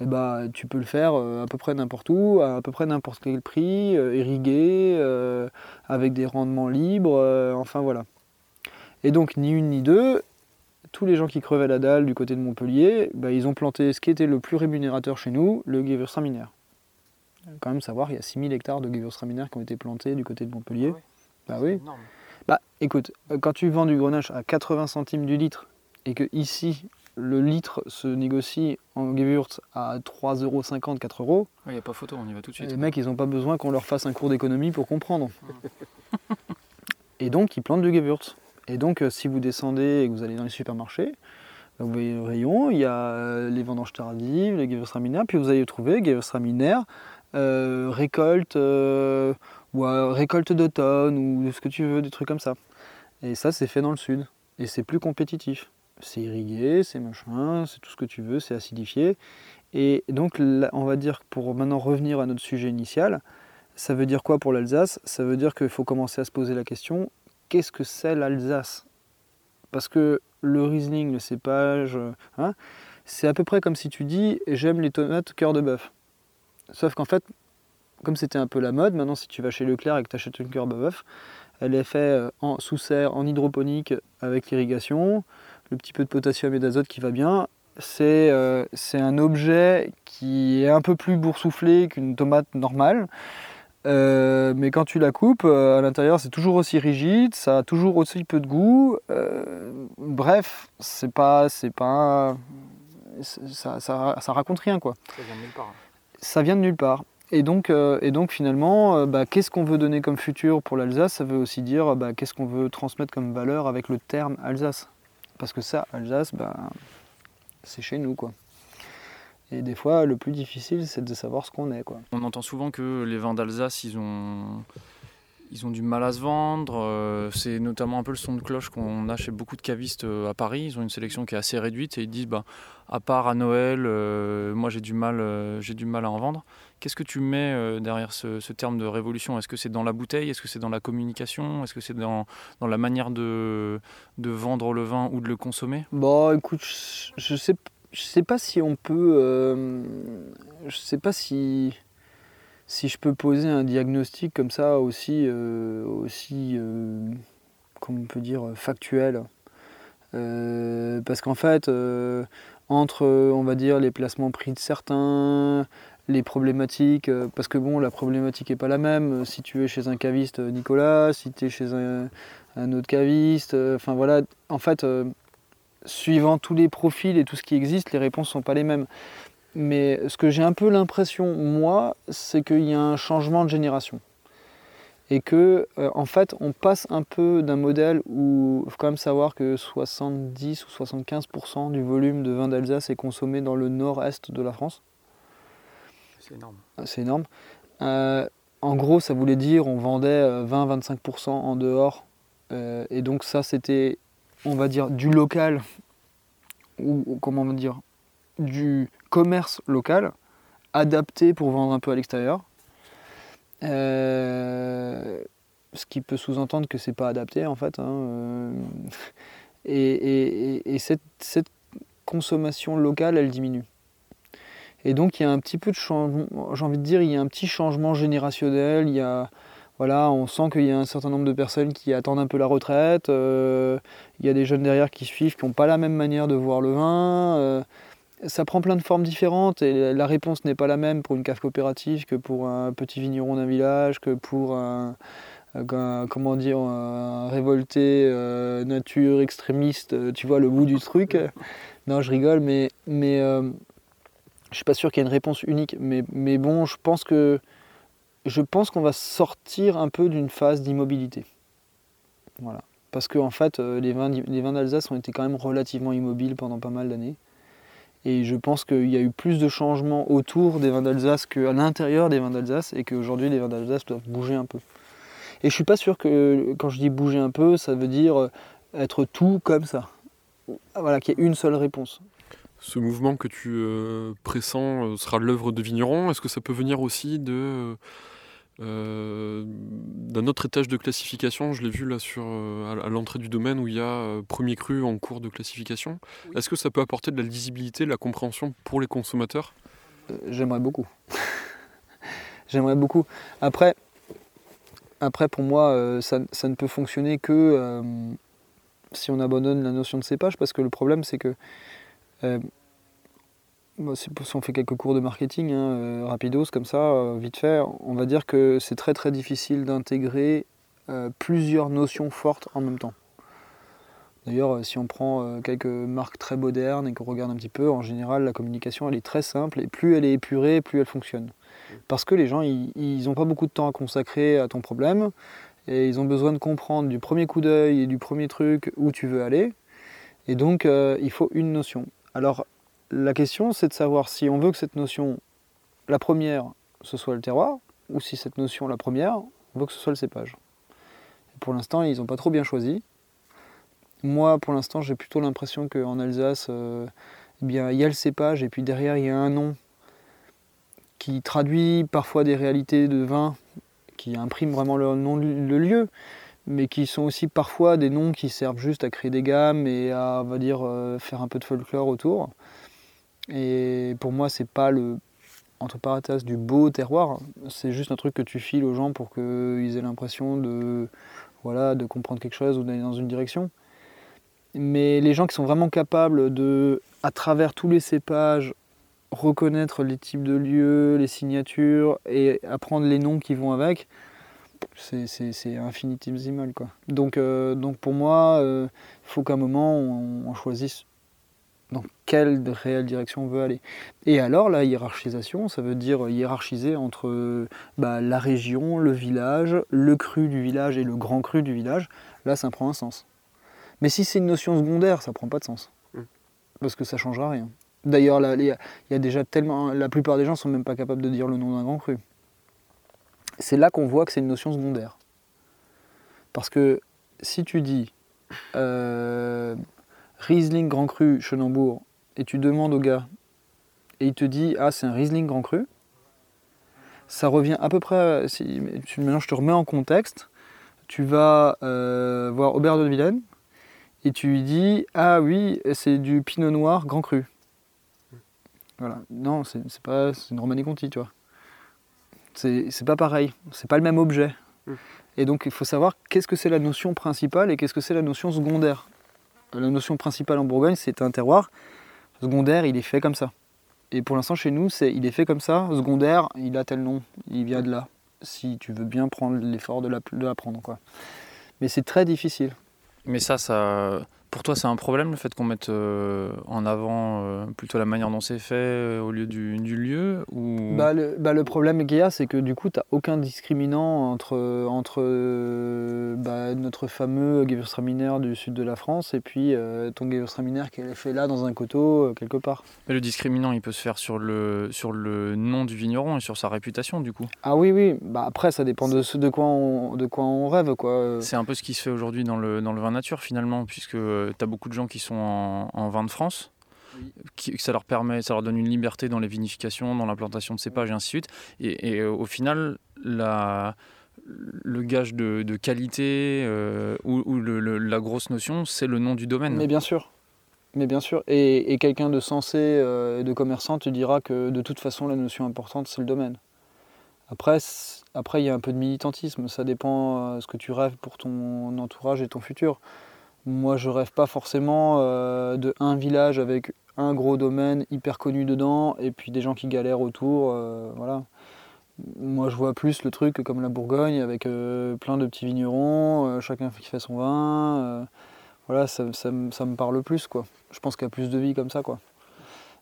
eh ben, tu peux le faire euh, à peu près n'importe où, à, peu près n'importe quel prix, euh, irrigué, euh, avec des rendements libres, enfin voilà. Et donc ni une ni deux, tous les gens qui crevaient la dalle du côté de Montpellier, bah, ils ont planté ce qui était le plus rémunérateur chez nous, le Gewürztraminer. Il faut quand même savoir qu'il y a 6000 hectares de Gewürztraminer qui ont été plantés du côté de Montpellier. Bah oui. Bah écoute, quand tu vends du grenache à 80 centimes du litre et que ici le litre se négocie en Gewürz à 3,50€, 4 euros. Il n'y a pas photo, on y va tout de suite. Les mecs, ils n'ont pas besoin qu'on leur fasse un cours d'économie pour comprendre. et donc, ils plantent du Gewürz. Et donc, euh, si vous descendez et que vous allez dans les supermarchés, vous voyez le rayon, il y a euh, les vendanges tardives, les Gewürztraminer, puis vous allez trouver Gewürztraminer, euh, récolte, euh, ou récolte d'automne, ou ce que tu veux, des trucs comme ça. Et ça, c'est fait dans le sud. Et c'est plus compétitif c'est irrigué, c'est machin, c'est tout ce que tu veux, c'est acidifié. Et donc, on va dire, pour maintenant revenir à notre sujet initial, ça veut dire quoi pour l'Alsace? Ça veut dire qu'il faut commencer à se poser la question qu'est-ce que c'est l'Alsace? Parce que le Riesling, le cépage, hein, c'est à peu près comme si tu dis j'aime les tomates cœur de bœuf. Sauf qu'en fait, comme c'était un peu la mode, maintenant si tu vas chez Leclerc et que tu achètes une cœur de bœuf, elle est faite en sous serre, en hydroponique avec irrigation le petit peu de potassium et d'azote qui va bien, c'est euh, un objet qui est un peu plus boursouflé qu'une tomate normale. Euh, mais quand tu la coupes, euh, à l'intérieur, c'est toujours aussi rigide, ça a toujours aussi peu de goût. bref, c'est pas, c'est pas, ça, ça, raconte rien quoi. Ça vient de nulle part. Ça vient de nulle part. Et donc, et donc finalement, bah, qu'est-ce qu'on veut donner comme futur pour l'Alsace? Ça veut aussi dire bah, qu'est-ce qu'on veut transmettre comme valeur avec le terme Alsace? Parce que ça, Alsace, ben, c'est chez nous, quoi. Et des fois, le plus difficile, c'est de savoir ce qu'on est, quoi. On entend souvent que les vins d'Alsace, ils ont, ils ont du mal à se vendre. Euh, c'est notamment un peu le son de cloche qu'on a chez beaucoup de cavistes euh, à Paris. Ils ont une sélection qui est assez réduite et ils disent, bah, à part à Noël, euh, moi j'ai du mal, j'ai du mal à en vendre. Qu'est-ce que tu mets derrière ce, terme de révolution? Est-ce que c'est dans la bouteille? Est-ce que c'est dans la communication? Est-ce que c'est dans, dans, la manière de, de vendre le vin ou de le consommer? Bon, écoute, je sais, je sais pas si on peut, je sais pas si si je peux poser un diagnostic comme ça aussi, euh, aussi euh, comment on peut dire, factuel. Euh, parce qu'en fait, entre, on va dire, les placements prix de certains, les problématiques, parce que bon, la problématique n'est pas la même. Si tu es chez un caviste Nicolas, si tu es chez un autre caviste, enfin voilà, en fait, suivant tous les profils et tout ce qui existe, les réponses ne sont pas les mêmes. Mais ce que j'ai un peu l'impression, moi, c'est qu'il y a un changement de génération. Et que, euh, en fait, on passe un peu d'un modèle où il faut quand même savoir que 70 ou 75% du volume de vin d'Alsace est consommé dans le nord-est de la France. C'est énorme. Ah, c'est énorme. Euh, en gros, ça voulait dire on vendait 20-25% euh, en dehors. et donc, ça, c'était, on va dire, du local, ou comment on va dire, du commerce local adapté pour vendre un peu à l'extérieur. Euh, ce qui peut sous-entendre que c'est pas adapté en fait. Hein, euh, et, cette, consommation locale, elle diminue. Et donc il y a un petit peu de changement, j'ai envie de dire, il y a un petit changement générationnel, il y a, voilà, on sent qu'il y a un certain nombre de personnes qui attendent un peu la retraite, euh, il y a des jeunes derrière qui suivent, qui n'ont pas la même manière de voir le vin ça prend plein de formes différentes et la réponse n'est pas la même pour une cave coopérative que pour un petit vigneron d'un village, que pour un, comment dire, révolté euh, nature extrémiste, euh, tu vois le bout du truc. Non, je rigole, mais, mais euh, je suis pas sûr qu'il y ait une réponse unique. Mais bon, je pense que je pense qu'on va sortir un peu d'une phase d'immobilité. Voilà. Parce que en fait, les vins, les vins d'Alsace ont été quand même relativement immobiles pendant pas mal d'années. Et je pense qu'il y a eu plus de changements autour des vins d'Alsace qu'à l'intérieur des vins d'Alsace et qu'aujourd'hui les vins d'Alsace doivent bouger un peu. Et je suis pas sûr que quand je dis bouger un peu, ça veut dire être tout comme ça. Voilà, qu'il y ait une seule réponse. Ce mouvement que tu euh, pressens euh, sera l'œuvre de vignerons. Est-ce que ça peut venir aussi de euh, d'un autre étage de classification Je l'ai vu là sur à l'entrée du domaine où il y a premier cru en cours de classification. Est-ce que ça peut apporter de la lisibilité, de la compréhension pour les consommateurs? J'aimerais beaucoup. J'aimerais beaucoup. Après, après pour moi, ça, ça, ne peut fonctionner que si on abandonne la notion de cépage, parce que le problème c'est que euh, si on fait quelques cours de marketing, hein, euh, rapidos comme ça, euh, vite fait, on va dire que c'est très très difficile d'intégrer plusieurs notions fortes en même temps. D'ailleurs, si on prend quelques marques très modernes et qu'on regarde un petit peu, en général, la communication elle est très simple et plus elle est épurée, plus elle fonctionne. Parce que les gens, ils n'ont pas beaucoup de temps à consacrer à ton problème et ils ont besoin de comprendre du premier coup d'œil et du premier truc où tu veux aller. Et donc, il faut une notion. Alors, la question, c'est de savoir si on veut que cette notion, la première, ce soit le terroir, ou si cette notion, la première, on veut que ce soit le cépage. pour l'instant, ils n'ont pas trop bien choisi. Moi, pour l'instant, j'ai plutôt l'impression qu'en Alsace, euh, eh il y a le cépage, et puis derrière, il y a un nom qui traduit parfois des réalités de vin, qui imprime vraiment le nom, lieu mais qui sont aussi parfois des noms qui servent juste à créer des gammes et à, va dire, euh, faire un peu de folklore autour. Et pour moi, c'est pas le, entre parenthèses, du beau terroir, c'est juste un truc que tu files aux gens pour qu'ils aient l'impression de, voilà, de comprendre quelque chose ou d'aller dans une direction. Mais les gens qui sont vraiment capables de, à travers tous les cépages, reconnaître les types de lieux, les signatures et apprendre les noms qui vont avec, c'est infinitésimal. Quoi. Donc, euh, donc pour moi, il euh, faut qu'à un moment, on, choisisse dans quelle réelle direction on veut aller. Et alors, la hiérarchisation, ça veut dire hiérarchiser entre bah, la région, le village, le cru du village et le grand cru du village. Là, ça prend un sens. Mais si c'est une notion secondaire, ça prend pas de sens. Mmh. Parce que ça changera rien. D'ailleurs, il y a déjà tellement. La plupart des gens sont même pas capables de dire le nom d'un grand cru c'est là qu'on voit que c'est une notion secondaire. Parce que si tu dis euh, Riesling Grand Cru Chenambourg et tu demandes au gars et il te dit Ah, c'est un Riesling Grand Cru, ça revient à peu près. Si, maintenant je te remets en contexte, tu vas euh, voir Aubert de Vilaine et tu lui dis Ah oui, c'est du Pinot Noir Grand Cru. Voilà. Non, c'est pas c'est une Romanée Conti, tu vois c'est pas pareil, c'est pas le même objet. Hmm. Et donc il faut savoir qu'est-ce que c'est la notion principale et qu'est-ce que c'est la notion secondaire. La notion principale en Bourgogne, c'est un terroir. Secondaire, il est fait comme ça. Et pour l'instant, chez nous, c'est il est fait comme ça. Secondaire, il a tel nom, il vient de là. Si tu veux bien prendre l'effort de l'apprendre. Mais c'est très difficile. Mais ça, ça, pour toi, c'est un problème le fait qu'on mette euh, en avant euh, plutôt la manière dont c'est fait euh, au lieu du, lieu ou... Bah, le, bah, le, problème qu'il y a, c'est que du coup, tu n'as aucun discriminant entre, entre bah, notre fameux Gewürztraminer du sud de la France et puis ton Gewürztraminer qui est fait là dans un coteau quelque part. Mais le discriminant, il peut se faire sur le, sur le nom du vigneron et sur sa réputation du coup. Ah oui, oui. Bah, après, ça dépend de, de, quoi on, de quoi on rêve. quoi. C'est un peu ce qui se fait aujourd'hui dans le, dans le vin nature finalement, puisque tu as beaucoup de gens qui sont en, vin de France. Qui, ça leur permet, ça leur donne une liberté dans les vinifications, dans l'implantation de cépages et ainsi de suite. Et, euh, au final, la, le gage de, qualité euh, ou, la grosse notion, c'est le nom du domaine. Mais bien sûr. Mais bien sûr. Et, quelqu'un de sensé euh, de commerçant te dira que de toute façon, la notion importante, c'est le domaine. Après, après, il y a un peu de militantisme. Ça dépend de ce que tu rêves pour ton entourage et ton futur. Moi, je rêve pas forcément euh, de un village avec un gros domaine hyper connu dedans et puis des gens qui galèrent autour. Euh, voilà. Moi, je vois plus le truc comme la Bourgogne avec euh, plein de petits vignerons, chacun qui fait son vin. voilà, ça, me parle plus, quoi. Je pense qu'il y a plus de vie comme ça, quoi.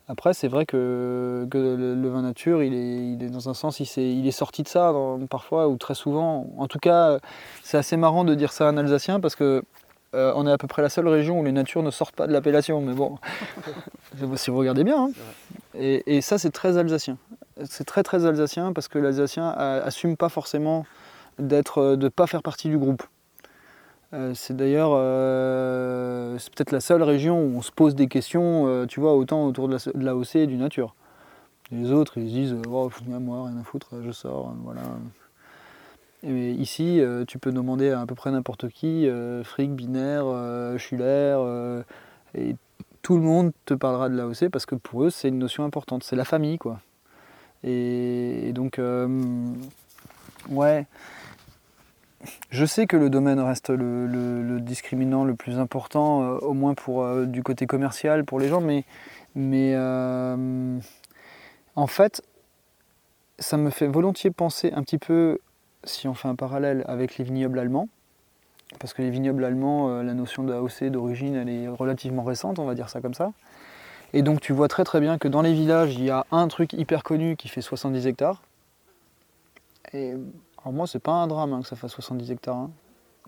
Après, c'est vrai que, le, vin nature, il est, dans un sens, il est, sorti de ça parfois ou très souvent. En tout cas, c'est assez marrant de dire ça à un Alsacien parce que euh, on est à peu près la seule région où les natures ne sortent pas de l'appellation, mais bon, si vous regardez bien. hein. Et, et ça, c'est très alsacien. C'est très très alsacien parce que l'alsacien assume pas forcément d'être, euh, de pas faire partie du groupe. Euh, c'est d'ailleurs, euh, c'est peut-être la seule région où on se pose des questions, tu vois, autant autour de la- de l'AOC et du nature. Les autres, ils se disent, oh, moi, rien à foutre, je sors, euh, voilà. Ici, euh, tu peux demander à à peu près n'importe qui, euh, fric, binaire, euh, Schuller, euh, et tout le monde te parlera de l'AOC parce que pour eux, c'est une notion importante, c'est la famille, quoi. Et, donc, ouais, je sais que le domaine reste le, le- discriminant le plus important, au moins pour du côté commercial pour les gens, mais, mais en fait, ça me fait volontiers penser un petit peu, si on fait un parallèle avec les vignobles allemands, parce que les vignobles allemands, euh, la notion d'AOC d'origine, elle est relativement récente, on va dire ça comme ça. Et donc tu vois très très bien que dans les villages, il y a un truc hyper connu qui fait 70 hectares. Et alors moi, c'est pas un drame hein, que ça fasse 70 hectares. hein.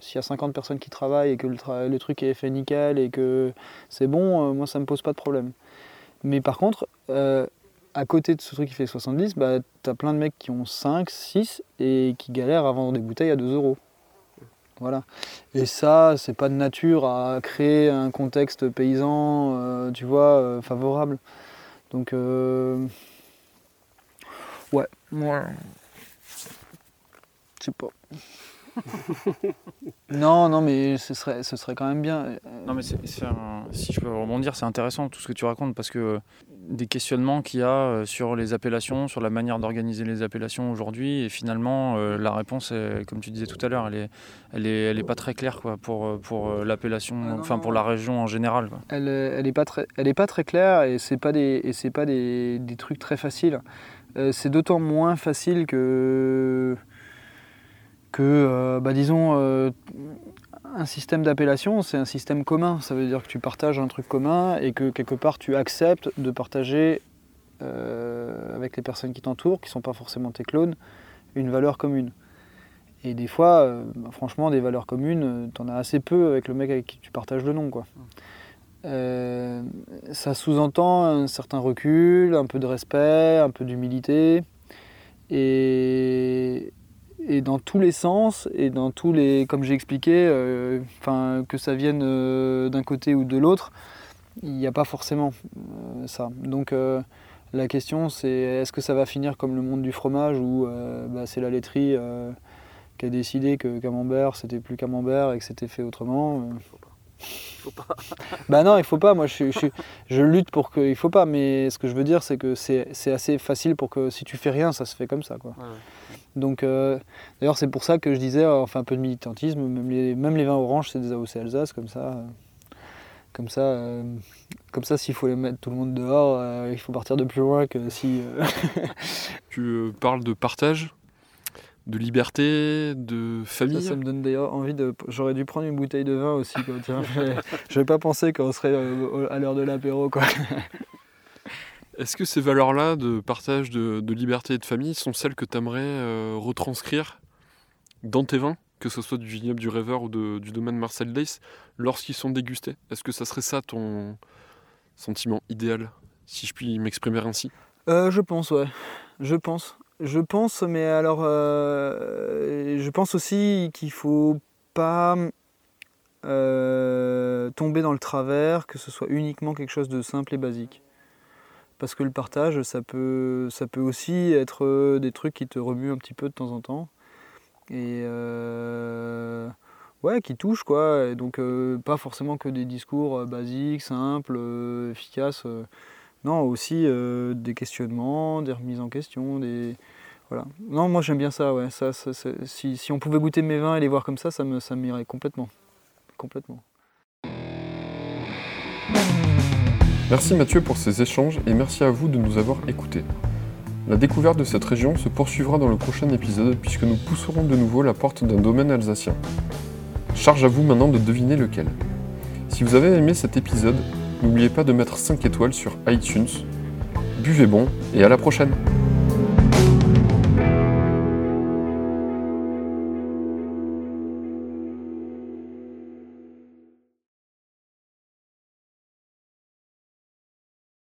S'il y a 50 personnes qui travaillent et que le truc est fait nickel et que c'est bon, euh, moi ça me pose pas de problème. Mais par contre, euh, à côté de ce truc qui fait 70, bah, t'as plein de mecs qui ont 5, 6 et qui galèrent à vendre des bouteilles à 2 euros. Voilà. Et ça, c'est pas de nature à créer un contexte paysan, euh, tu vois, euh, favorable. Donc, euh, ouais, moi, je sais pas. non, non, mais ce serait, ce serait quand même bien. Non mais un- si je peux rebondir, c'est intéressant tout ce que tu racontes parce que euh, des questionnements qu'il y a euh, sur les appellations, sur la manière d'organiser les appellations aujourd'hui et finalement euh, la réponse, est, comme tu disais tout à l'heure, elle est, elle est, elle est pas très claire quoi pour euh, pour l'appellation, enfin pour la région en général. quoi. elle, elle est pas très, elle est pas très claire et c'est pas des, et c'est pas des, des trucs très faciles. C'est d'autant moins facile que que, euh, bah, disons, euh, un système d'appellation, c'est un système commun. Ça veut dire que tu partages un truc commun et que quelque part tu acceptes de partager euh, avec les personnes qui t'entourent, qui ne sont pas forcément tes clones, une valeur commune. Et des fois, bah, franchement, des valeurs communes, tu en as assez peu avec le mec avec qui tu partages le nom. Quoi. Ça sous-entend un certain recul, un peu de respect, un peu d'humilité. Et, et dans tous les sens, et dans tous les, comme j'ai expliqué, euh, que ça vienne euh, d'un côté ou de l'autre, il n'y a pas forcément euh, ça. Donc la question c'est est-ce que ça va finir comme le monde du fromage où bah, c'est la laiterie qui a décidé que camembert c'était plus camembert et que c'était fait autrement. Faut pas. Bah non, il faut pas. Moi, je, je, je lutte pour que. Il faut pas. Mais ce que je veux dire, c'est que c'est c'est assez facile pour que si tu fais rien, ça se fait comme ça, quoi. Ouais, ouais. Donc, euh, d'ailleurs, c'est pour ça que je disais, euh, on fait un peu de militantisme. Même les, même les vins oranges, c'est des AOC Alsace, comme ça. euh, comme ça, euh, comme ça, s'il faut les mettre tout le monde dehors, euh, il faut partir de plus loin que si. euh, Tu euh, parles de partage, de liberté, de famille. ça me donne d'ailleurs envie de. J'aurais dû prendre une bouteille de vin aussi. Quoi, tiens. J'avais pas pensé qu'on serait euh, à l'heure de l'apéro, quoi. Est-ce que ces valeurs-là de partage, de, de liberté et de famille sont celles que tu aimerais retranscrire dans tes vins, que ce soit du vignoble du rêveur ou de- du domaine Marcel Dace, lorsqu'ils sont dégustés? Est-ce que ça serait ça ton sentiment idéal, si je puis m'exprimer ainsi? Euh, je pense, ouais. Je pense. Je pense, mais alors, euh, je pense aussi qu'il faut pas euh, tomber dans le travers, que ce soit uniquement quelque chose de simple et basique. Parce que le partage, ça peut, ça peut aussi être euh, des trucs qui te remuent un petit peu de temps en temps. Et ouais, qui touchent, quoi. Et donc, pas forcément que des discours basiques, simples, efficaces. Non, aussi euh, des questionnements, des remises en question, des... Voilà. Non, moi j'aime bien ça, ouais. Ça- si, si on pouvait goûter mes vins et les voir comme ça, ça me, ça m'irait complètement. Complètement. Merci Mathieu pour ces échanges et merci à vous de nous avoir écoutés. La découverte de cette région se poursuivra dans le prochain épisode puisque nous pousserons de nouveau la porte d'un domaine alsacien. Charge à vous maintenant de deviner lequel. Si vous avez aimé cet épisode, n'oubliez pas de mettre 5 étoiles sur iTunes. Buvez bon et à la prochaine